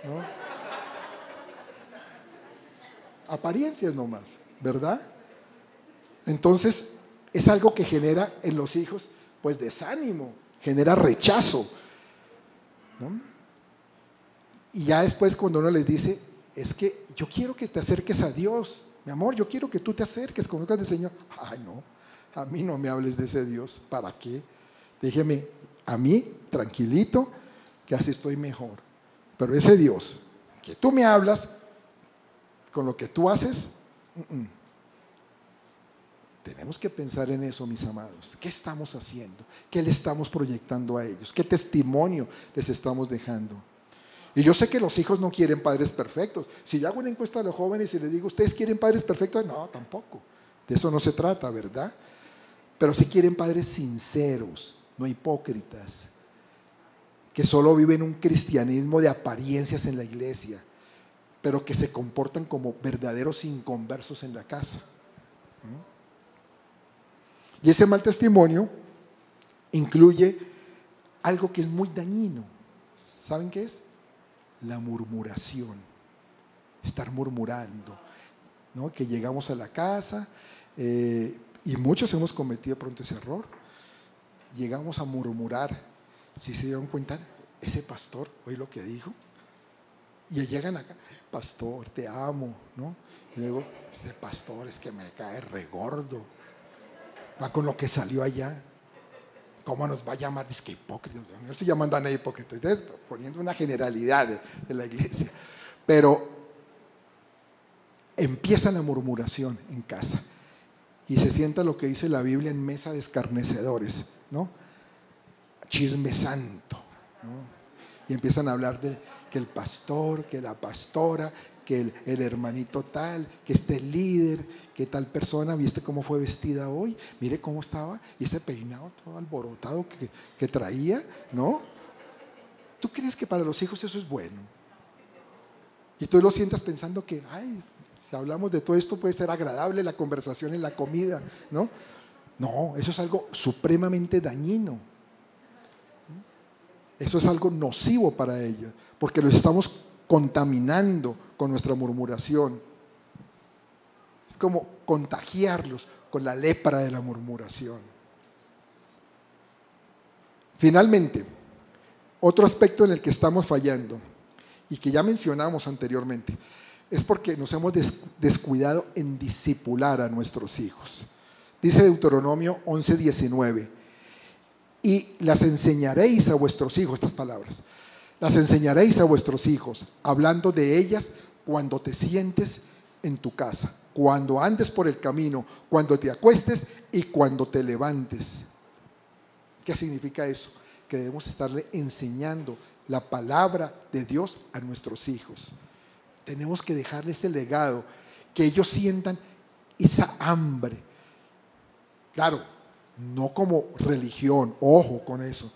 ¿no? Apariencias nomás, ¿verdad? Entonces, es algo que genera en los hijos, pues desánimo, genera rechazo. Y ya después cuando uno les dice, es que yo quiero que te acerques a Dios, mi amor, yo quiero que tú te acerques, conozcas al Señor. Ay, no, a mí no me hables de ese Dios, ¿para qué? Déjeme a mí, tranquilito, que así estoy mejor. Pero ese Dios que tú me hablas, con lo que tú haces, tenemos que pensar en eso, mis amados. ¿Qué estamos haciendo? ¿Qué le estamos proyectando a ellos? ¿Qué testimonio les estamos dejando? Y yo sé que los hijos no quieren padres perfectos. Si yo hago una encuesta a los jóvenes y les digo, ¿ustedes quieren padres perfectos? No, tampoco. De eso no se trata, ¿verdad? Pero si quieren padres sinceros, no hipócritas, que solo viven un cristianismo de apariencias en la iglesia, pero que se comportan como verdaderos inconversos en la casa. Y ese mal testimonio incluye algo que es muy dañino. ¿Saben qué es? La murmuración. Estar murmurando. ¿no? Que llegamos a la casa eh, y muchos hemos cometido pronto ese error. Llegamos a murmurar. Si se dieron cuenta, ese pastor, hoy lo que dijo, y llegan acá, pastor, te amo, ¿no? Y luego, ese pastor es que me cae regordo. Va con lo que salió allá. ¿Cómo nos va a llamar? Dice que hipócrita. No se llaman tan hipócritas. Entonces, poniendo una generalidad de, la iglesia. Pero empieza la murmuración en casa. Y se sienta lo que dice la Biblia en mesa de escarnecedores, ¿no? Chisme santo, ¿no? Y empiezan a hablar de que el pastor, que la pastora, que el, hermanito tal, que este líder, que tal persona, ¿viste cómo fue vestida hoy? Mire cómo estaba, y ese peinado todo alborotado que, que traía, ¿no? ¿Tú crees que para los hijos eso es bueno? Y tú lo sientas pensando que, ay, si hablamos de todo esto puede ser agradable la conversación en la comida, ¿no? No, eso es algo supremamente dañino. Eso es algo nocivo para ellos porque los estamos contaminando con nuestra murmuración. Es como contagiarlos con la lepra de la murmuración. Finalmente, otro aspecto en el que estamos fallando y que ya mencionamos anteriormente es porque nos hemos descuidado en disipular a nuestros hijos. Dice Deuteronomio 11:19, y las enseñaréis a vuestros hijos estas palabras las enseñaréis a vuestros hijos, hablando de ellas cuando te sientes en tu casa, cuando andes por el camino, cuando te acuestes y cuando te levantes. ¿Qué significa eso? Que debemos estarle enseñando la palabra de Dios a nuestros hijos. Tenemos que dejarle ese legado, que ellos sientan esa hambre. Claro, no como religión, ojo con eso,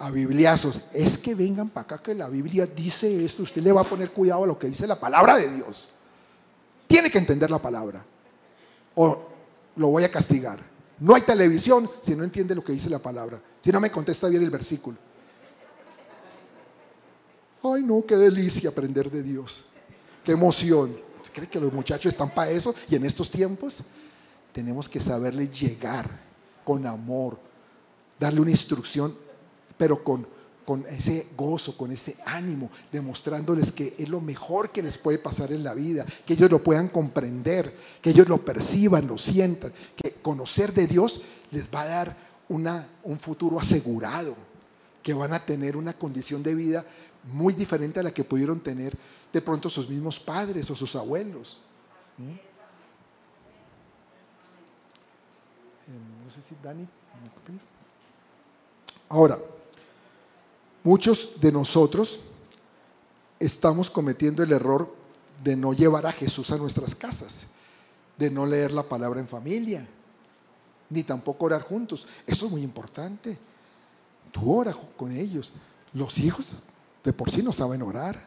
a bibliazos, es que vengan para acá que la Biblia dice esto, usted le va a poner cuidado a lo que dice la palabra de Dios. Tiene que entender la palabra o lo voy a castigar. No hay televisión si no entiende lo que dice la palabra, si no me contesta bien el versículo. Ay, no, qué delicia aprender de Dios. Qué emoción. ¿Cree que los muchachos están para eso? Y en estos tiempos tenemos que saberle llegar con amor, darle una instrucción pero con, con ese gozo, con ese ánimo, demostrándoles que es lo mejor que les puede pasar en la vida, que ellos lo puedan comprender, que ellos lo perciban, lo sientan, que conocer de Dios les va a dar una, un futuro asegurado, que van a tener una condición de vida muy diferente a la que pudieron tener de pronto sus mismos padres o sus abuelos. ¿Mm? Eh, no sé si Dani. Ahora, Muchos de nosotros estamos cometiendo el error de no llevar a Jesús a nuestras casas, de no leer la palabra en familia, ni tampoco orar juntos. Eso es muy importante. Tú ora con ellos. Los hijos de por sí no saben orar.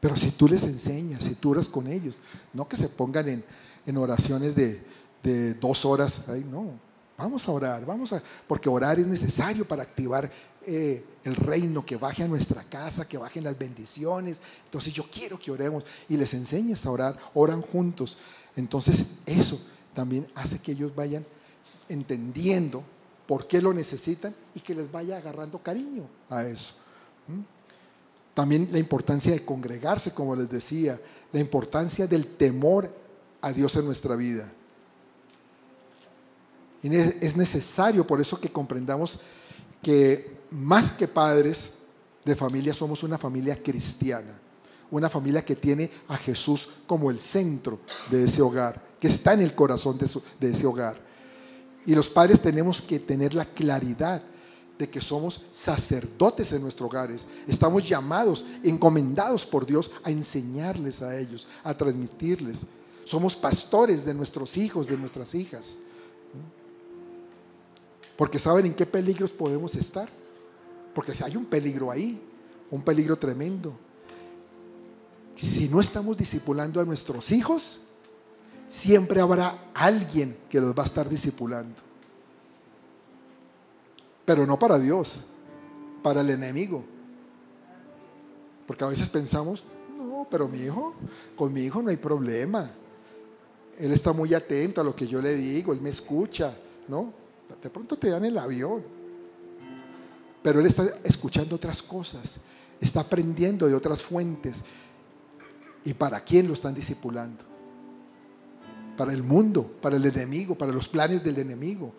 Pero si tú les enseñas, si tú oras con ellos, no que se pongan en, en oraciones de, de, dos horas, ay, no, vamos a orar, vamos a, porque orar es necesario para activar eh, el reino, que baje a nuestra casa, que bajen las bendiciones. Entonces yo quiero que oremos y les enseñes a orar, oran juntos. Entonces eso también hace que ellos vayan entendiendo por qué lo necesitan y que les vaya agarrando cariño a eso. También la importancia de congregarse, como les decía, la importancia del temor a Dios en nuestra vida. Y es necesario por eso que comprendamos que más que padres de familia somos una familia cristiana, una familia que tiene a Jesús como el centro de ese hogar, que está en el corazón de, de ese hogar. Y los padres tenemos que tener la claridad de que somos sacerdotes en nuestros hogares. Estamos llamados, encomendados por Dios a enseñarles a ellos, a transmitirles. Somos pastores de nuestros hijos, de nuestras hijas. Porque saben en qué peligros podemos estar. Porque hay un peligro ahí, un peligro tremendo. Si no estamos discipulando a nuestros hijos, siempre habrá alguien que los va a estar discipulando. Pero no para Dios, para el enemigo. Porque a veces pensamos, no, pero mi hijo, con mi hijo no hay problema. Él está muy atento a lo que yo le digo, él me escucha, ¿no? De pronto te dan el avión. Pero él está escuchando otras cosas, está aprendiendo de otras fuentes. ¿Y para quién lo están discipulando? Para el mundo, para el enemigo, para los planes del enemigo.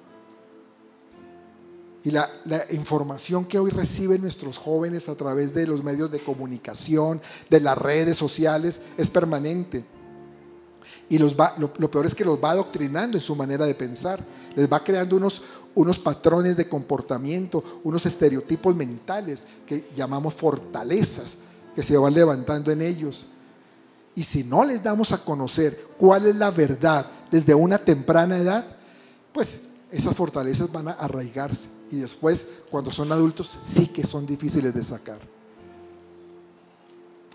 Y la, información que hoy reciben nuestros jóvenes a través de los medios de comunicación, de las redes sociales, es permanente. Y los va, lo, peor es que los va adoctrinando en su manera de pensar. Les va creando unos, unos patrones de comportamiento, unos estereotipos mentales que llamamos fortalezas, que se van levantando en ellos. Y si no les damos a conocer cuál es la verdad desde una temprana edad, pues esas fortalezas van a arraigarse y después cuando son adultos sí que son difíciles de sacar.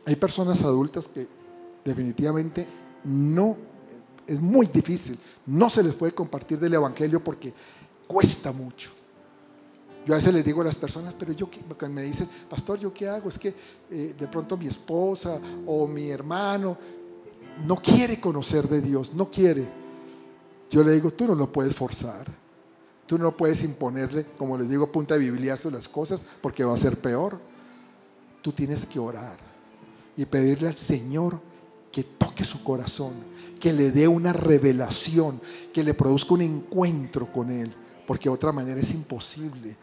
Hay personas adultas que definitivamente no, es muy difícil, no se les puede compartir del Evangelio porque cuesta mucho. Yo a veces les digo a las personas, pero yo me dicen, pastor, ¿yo qué hago? Es que eh, de pronto mi esposa o mi hermano no quiere conocer de Dios, no quiere. Yo le digo, tú no lo puedes forzar. Tú no puedes imponerle, como les digo, punta de bibliazo las cosas porque va a ser peor. Tú tienes que orar y pedirle al Señor que toque su corazón, que le dé una revelación, que le produzca un encuentro con Él, porque de otra manera es imposible,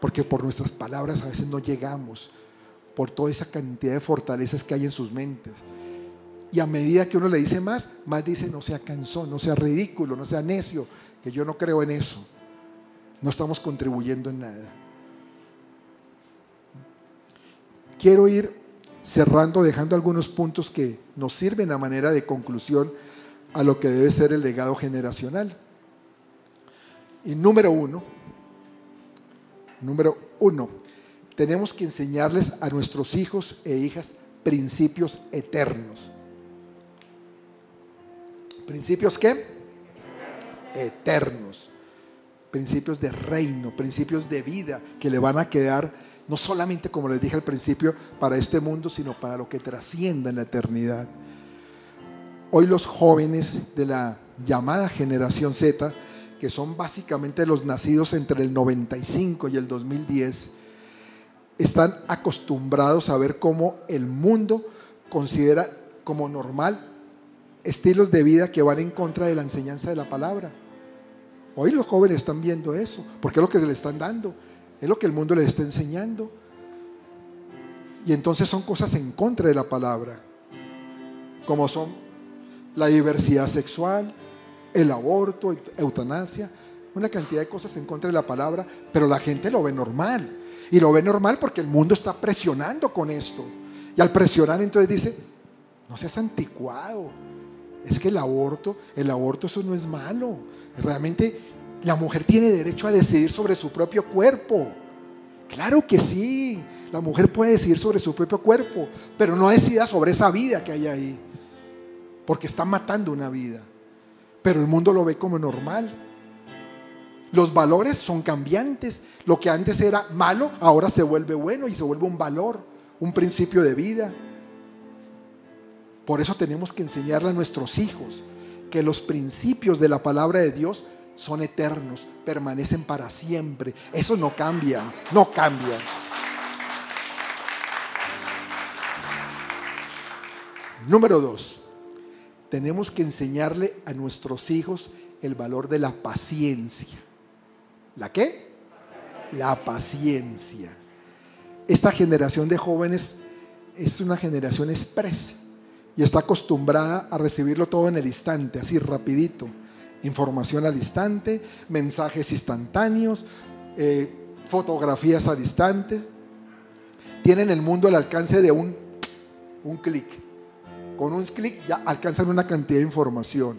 porque por nuestras palabras a veces no llegamos, por toda esa cantidad de fortalezas que hay en sus mentes. Y a medida que uno le dice más, más dice, no sea cansón, no sea ridículo, no sea necio, que yo no creo en eso no estamos contribuyendo en nada. Quiero ir cerrando, dejando algunos puntos que nos sirven a manera de conclusión a lo que debe ser el legado generacional. Y número uno, número uno, tenemos que enseñarles a nuestros hijos e hijas principios eternos. ¿Principios qué? Eternos principios de reino, principios de vida que le van a quedar no solamente, como les dije al principio, para este mundo, sino para lo que trascienda en la eternidad. Hoy los jóvenes de la llamada generación Z, que son básicamente los nacidos entre el 95 y el 2010, están acostumbrados a ver cómo el mundo considera como normal estilos de vida que van en contra de la enseñanza de la palabra. Hoy los jóvenes están viendo eso, porque es lo que se les están dando, es lo que el mundo les está enseñando. Y entonces son cosas en contra de la palabra, como son la diversidad sexual, el aborto, eutanasia, una cantidad de cosas en contra de la palabra, pero la gente lo ve normal. Y lo ve normal porque el mundo está presionando con esto. Y al presionar entonces dice, no seas anticuado, es que el aborto, el aborto eso no es malo. Realmente la mujer tiene derecho a decidir sobre su propio cuerpo. Claro que sí. La mujer puede decidir sobre su propio cuerpo, pero no decida sobre esa vida que hay ahí. Porque está matando una vida. Pero el mundo lo ve como normal. Los valores son cambiantes. Lo que antes era malo, ahora se vuelve bueno y se vuelve un valor, un principio de vida. Por eso tenemos que enseñarle a nuestros hijos que los principios de la palabra de Dios son eternos, permanecen para siempre. Eso no cambia, no cambia. Número dos, tenemos que enseñarle a nuestros hijos el valor de la paciencia. ¿La qué? La paciencia. Esta generación de jóvenes es una generación expresa y está acostumbrada a recibirlo todo en el instante, así rapidito. Información al instante, mensajes instantáneos, eh, fotografías al instante. Tienen el mundo al alcance de un, un clic. Con un clic ya alcanzan una cantidad de información.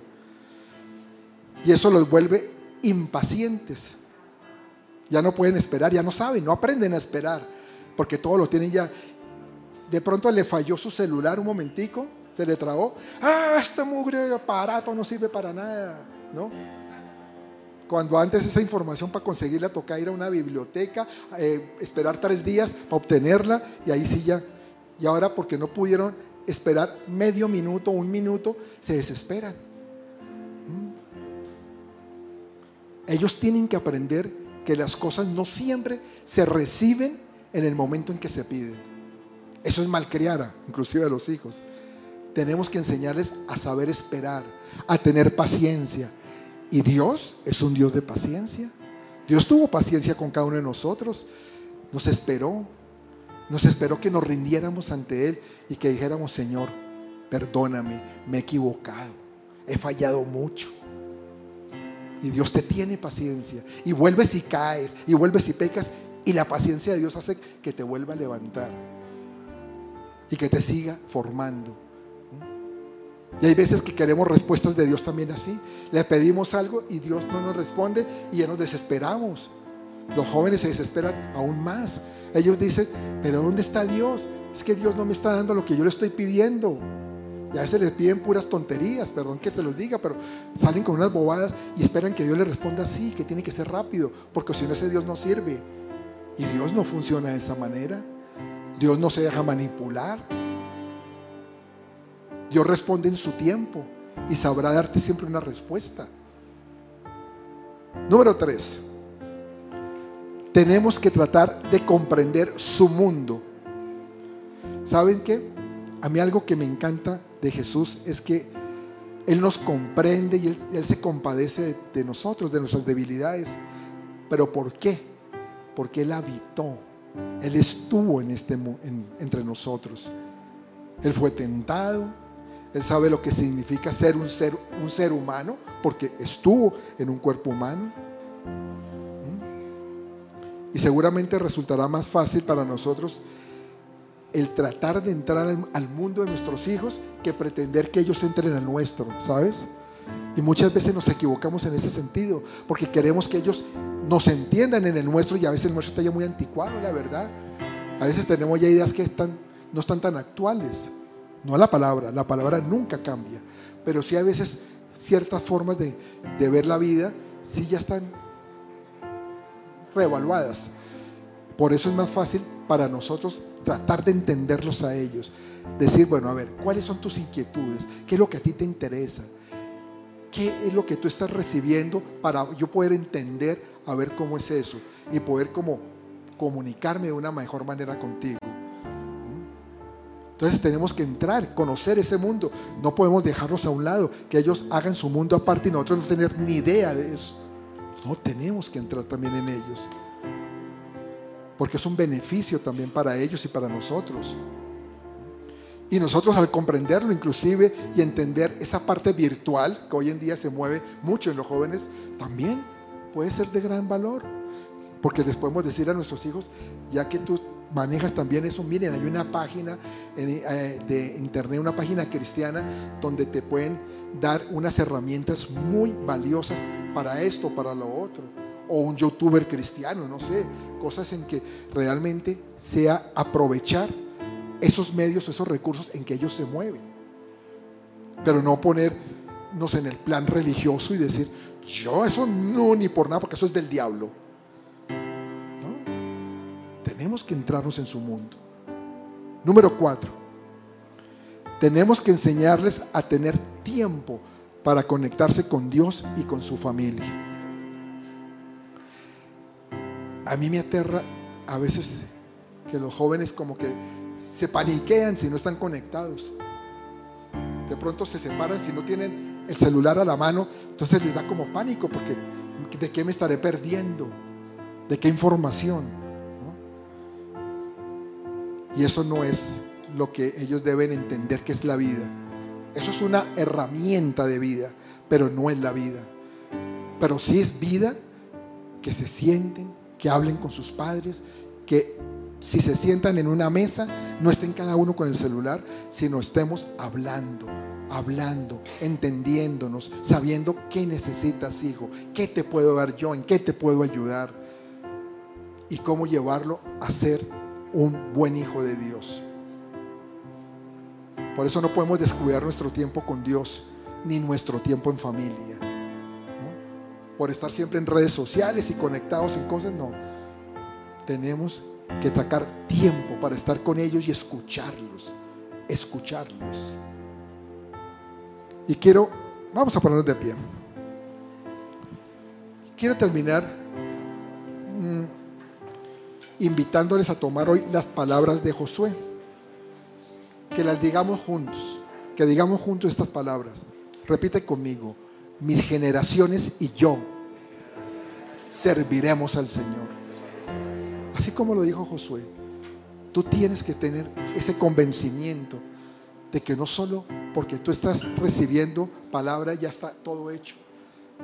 Y eso los vuelve impacientes. Ya no pueden esperar, ya no saben, no aprenden a esperar, porque todo lo tienen ya. De pronto le falló su celular un momentico se le trabó. Ah, este mugre aparato no sirve para nada, ¿no? Cuando antes esa información para conseguirla tocaba ir a una biblioteca, eh, esperar tres días para obtenerla y ahí sí ya. Y ahora porque no pudieron esperar medio minuto, un minuto, se desesperan. ¿Mm? Ellos tienen que aprender que las cosas no siempre se reciben en el momento en que se piden. Eso es malcriar, inclusive a los hijos tenemos que enseñarles a saber esperar, a tener paciencia. Y Dios es un Dios de paciencia. Dios tuvo paciencia con cada uno de nosotros. Nos esperó. Nos esperó que nos rindiéramos ante Él y que dijéramos, Señor, perdóname, me he equivocado, he fallado mucho. Y Dios te tiene paciencia. Y vuelves y caes, y vuelves y pecas. Y la paciencia de Dios hace que te vuelva a levantar. Y que te siga formando. Y hay veces que queremos respuestas de Dios también así. Le pedimos algo y Dios no nos responde y ya nos desesperamos. Los jóvenes se desesperan aún más. Ellos dicen, pero ¿dónde está Dios? Es que Dios no me está dando lo que yo le estoy pidiendo. Y a veces les piden puras tonterías, perdón que se los diga, pero salen con unas bobadas y esperan que Dios les responda así, que tiene que ser rápido, porque si no ese Dios no sirve. Y Dios no funciona de esa manera. Dios no se deja manipular. Dios responde en su tiempo y sabrá darte siempre una respuesta. Número tres, tenemos que tratar de comprender su mundo. ¿Saben qué? A mí algo que me encanta de Jesús es que Él nos comprende y Él, se compadece de, nosotros, de nuestras debilidades. ¿Pero por qué? Porque Él habitó, Él estuvo en este, entre nosotros. Él fue tentado, él sabe lo que significa ser un ser, humano, porque estuvo en un cuerpo humano. ¿Mm? Y seguramente resultará más fácil para nosotros el tratar de entrar al, mundo de nuestros hijos que pretender que ellos entren al nuestro, ¿sabes? Y muchas veces nos equivocamos en ese sentido, porque queremos que ellos nos entiendan en el nuestro y a veces el nuestro está ya muy anticuado, la verdad. A veces tenemos ya ideas que están, no están tan actuales. No la palabra, la palabra nunca cambia. Pero sí a veces ciertas formas de, ver la vida sí ya están reevaluadas. Por eso es más fácil para nosotros tratar de entenderlos a ellos. Decir, bueno, a ver, ¿cuáles son tus inquietudes? ¿Qué es lo que a ti te interesa? ¿Qué es lo que tú estás recibiendo para yo poder entender a ver cómo es eso y poder como comunicarme de una mejor manera contigo? Entonces tenemos que entrar, conocer ese mundo. No podemos dejarlos a un lado, que ellos hagan su mundo aparte y nosotros no tener ni idea de eso. No tenemos que entrar también en ellos. Porque es un beneficio también para ellos y para nosotros. Y nosotros al comprenderlo inclusive y entender esa parte virtual que hoy en día se mueve mucho en los jóvenes, también puede ser de gran valor. Porque les podemos decir a nuestros hijos, ya que tú manejas también eso, miren, hay una página eh, de internet, una página cristiana donde te pueden dar unas herramientas muy valiosas para esto, para lo otro. o un youtuber cristiano, no sé, cosas en que realmente sea aprovechar esos medios, esos recursos en que ellos se mueven. Pero no ponernos en el plan religioso y decir, yo eso no, ni por nada, porque eso es del diablo. Tenemos que entrarnos en su mundo. Número cuatro, tenemos que enseñarles a tener tiempo para conectarse con Dios y con su familia. A mí me aterra a veces que los jóvenes como que se paniquean si no están conectados. De pronto se separan si no tienen el celular a la mano, entonces les da como pánico porque ¿de qué me estaré perdiendo? ¿De qué información? Y eso no es lo que ellos deben entender que es la vida. Eso es una herramienta de vida, pero no es la vida. Pero sí es vida que se sienten, que hablen con sus padres, que si se sientan en una mesa, no estén cada uno con el celular, sino estemos hablando, hablando, entendiéndonos, sabiendo qué necesitas, hijo, qué te puedo dar yo, en qué te puedo ayudar y cómo llevarlo a ser un buen hijo de Dios. Por eso no podemos descuidar nuestro tiempo con Dios ni nuestro tiempo en familia. Por estar siempre en redes sociales y conectados en cosas, no. Tenemos que sacar tiempo para estar con ellos y escucharlos. Escucharlos. Y quiero, vamos a ponernos de pie. Quiero terminar mm, invitándoles a tomar hoy las palabras de Josué que las digamos juntos, que digamos juntos estas palabras. Repite conmigo, mis generaciones y yo serviremos al Señor. Así como lo dijo Josué, tú tienes que tener ese convencimiento de que no solo porque tú estás recibiendo palabra ya está todo hecho.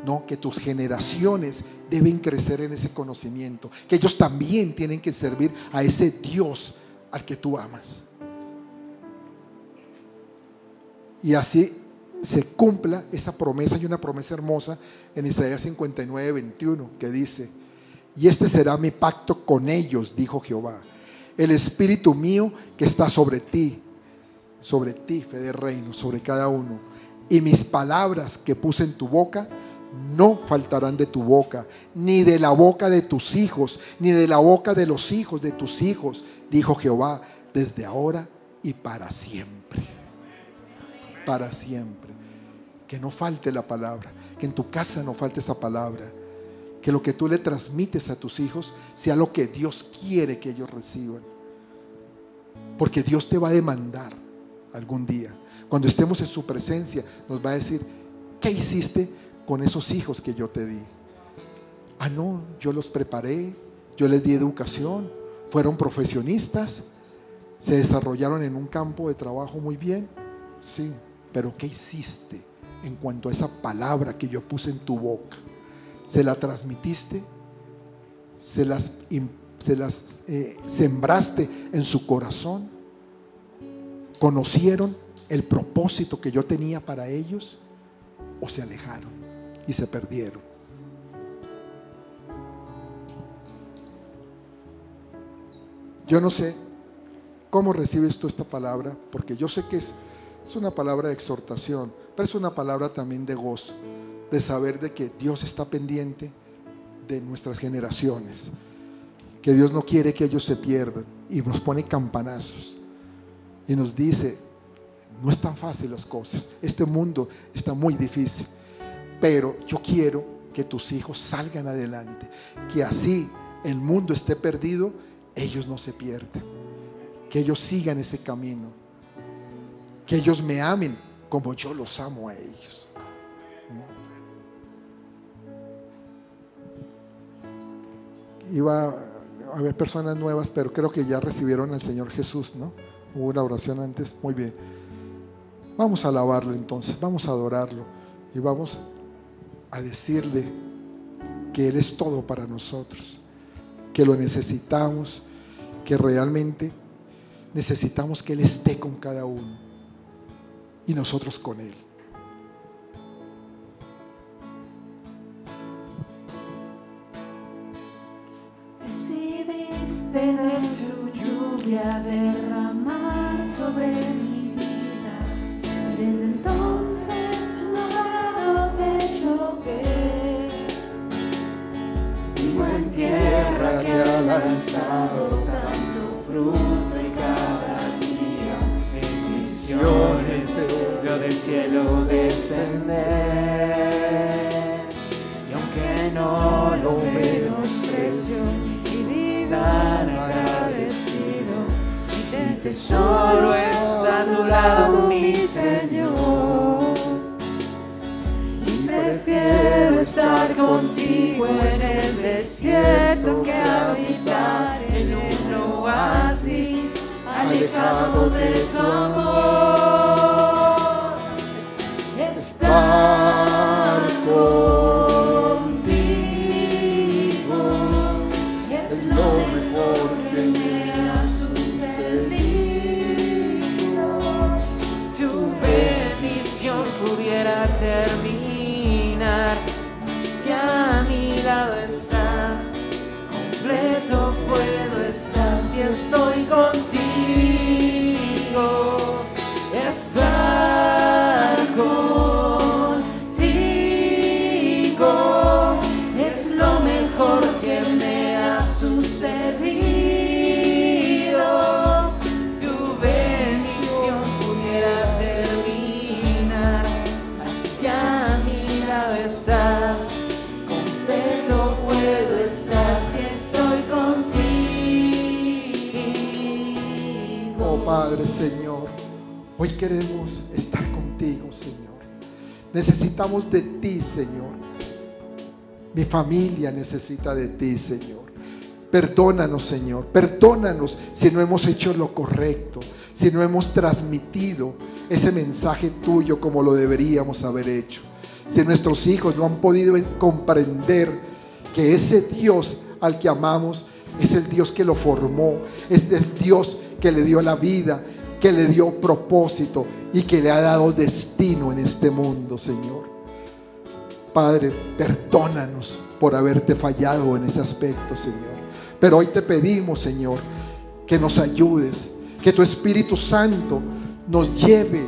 No, que tus generaciones deben crecer en ese conocimiento, que ellos también tienen que servir a ese Dios al que tú amas. y así se cumpla esa promesa y una promesa hermosa en Isaías 59, 21, que dice, y este será mi pacto con ellos, dijo Jehová, el espíritu mío que está sobre ti, sobre ti, fe de reino, sobre cada uno, y mis palabras que puse en tu boca, no faltarán de tu boca, ni de la boca de tus hijos, ni de la boca de los hijos de tus hijos, dijo Jehová, desde ahora y para siempre para siempre. Que no falte la palabra, que en tu casa no falte esa palabra, que lo que tú le transmites a tus hijos sea lo que Dios quiere que ellos reciban. Porque Dios te va a demandar algún día. Cuando estemos en su presencia, nos va a decir, ¿qué hiciste con esos hijos que yo te di? Ah, no, yo los preparé, yo les di educación, fueron profesionistas, se desarrollaron en un campo de trabajo muy bien. Sí, pero ¿qué hiciste en cuanto a esa palabra que yo puse en tu boca? ¿Se la transmitiste? ¿Se las, eh, sembraste en su corazón? ¿Conocieron el propósito que yo tenía para ellos? ¿O se alejaron y se perdieron? Yo no sé cómo recibes tú esta palabra, porque yo sé que es es una palabra de exhortación, pero es una palabra también de gozo, de saber de que Dios está pendiente de nuestras generaciones, que Dios no quiere que ellos se pierdan y nos pone campanazos y nos dice, no es tan fácil las cosas, este mundo está muy difícil, pero yo quiero que tus hijos salgan adelante, que así el mundo esté perdido, ellos no se pierdan, que ellos sigan ese camino que ellos me amen como yo los amo a ellos. Iba a haber personas nuevas, pero creo que ya recibieron al Señor Jesús, ¿no? Hubo una oración antes, muy bien. Vamos a alabarlo entonces, vamos a adorarlo y vamos a decirle que Él es todo para nosotros, que lo necesitamos, que realmente necesitamos que Él esté con cada uno y nosotros con Él. Decidiste de tu lluvia derramar sobre mi vida desde entonces. Tierra que ha lanzado tanto fruto y cada día bendiciones veo del cielo descender. Y aunque no lo menosprecio y viva agradecido, mi tesoro está a tu lado, mi Señor. Contigo en el desierto que habitar en un oasis alejado de tu amor. Hoy queremos estar contigo, Señor. Necesitamos de ti, Señor. Mi familia necesita de ti, Señor. Perdónanos, Señor. Perdónanos si no hemos hecho lo correcto, si no hemos transmitido ese mensaje tuyo como lo deberíamos haber hecho. Si nuestros hijos no han podido comprender que ese Dios al que amamos es el Dios que lo formó, es el Dios que le dio la vida, que le dio propósito y que le ha dado destino en este mundo, Señor. Padre, perdónanos por haberte fallado en ese aspecto, Señor. Pero hoy te pedimos, Señor, que nos ayudes, que tu Espíritu Santo nos lleve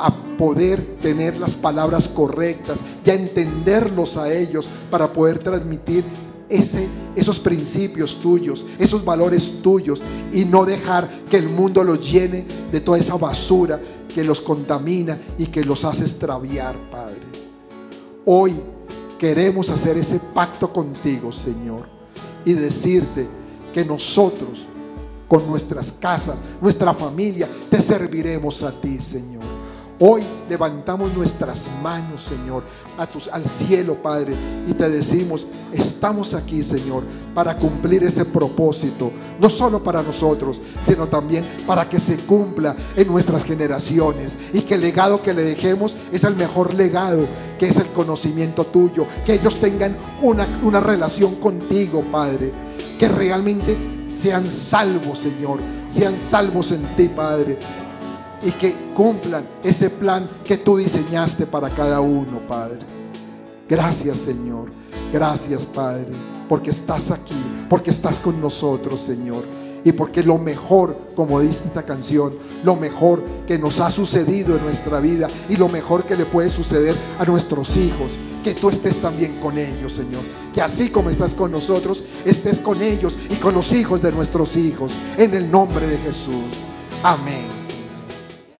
a poder tener las palabras correctas y a entenderlos a ellos para poder transmitir esos principios tuyos, esos valores tuyos y no dejar que el mundo los llene de toda esa basura que los contamina y que los hace extraviar, Padre. Hoy queremos hacer ese pacto contigo, Señor, y decirte que nosotros, con nuestras casas, nuestra familia, te serviremos a ti, Señor. Hoy levantamos nuestras manos, Señor, a tus, al cielo, Padre, y te decimos, estamos aquí, Señor, para cumplir ese propósito, no solo para nosotros, sino también para que se cumpla en nuestras generaciones y que el legado que le dejemos es el mejor legado, que es el conocimiento tuyo, que ellos tengan una, una relación contigo, Padre, que realmente sean salvos, Señor, sean salvos en ti, Padre y que cumplan ese plan que tú diseñaste para cada uno, Padre. Gracias, Señor. Gracias, Padre, porque estás aquí, porque estás con nosotros, Señor. Y porque lo mejor, como dice esta canción, lo mejor que nos ha sucedido en nuestra vida y lo mejor que le puede suceder a nuestros hijos, que tú estés también con ellos, Señor. Que así como estás con nosotros, estés con ellos y con los hijos de nuestros hijos. En el nombre de Jesús. Amén.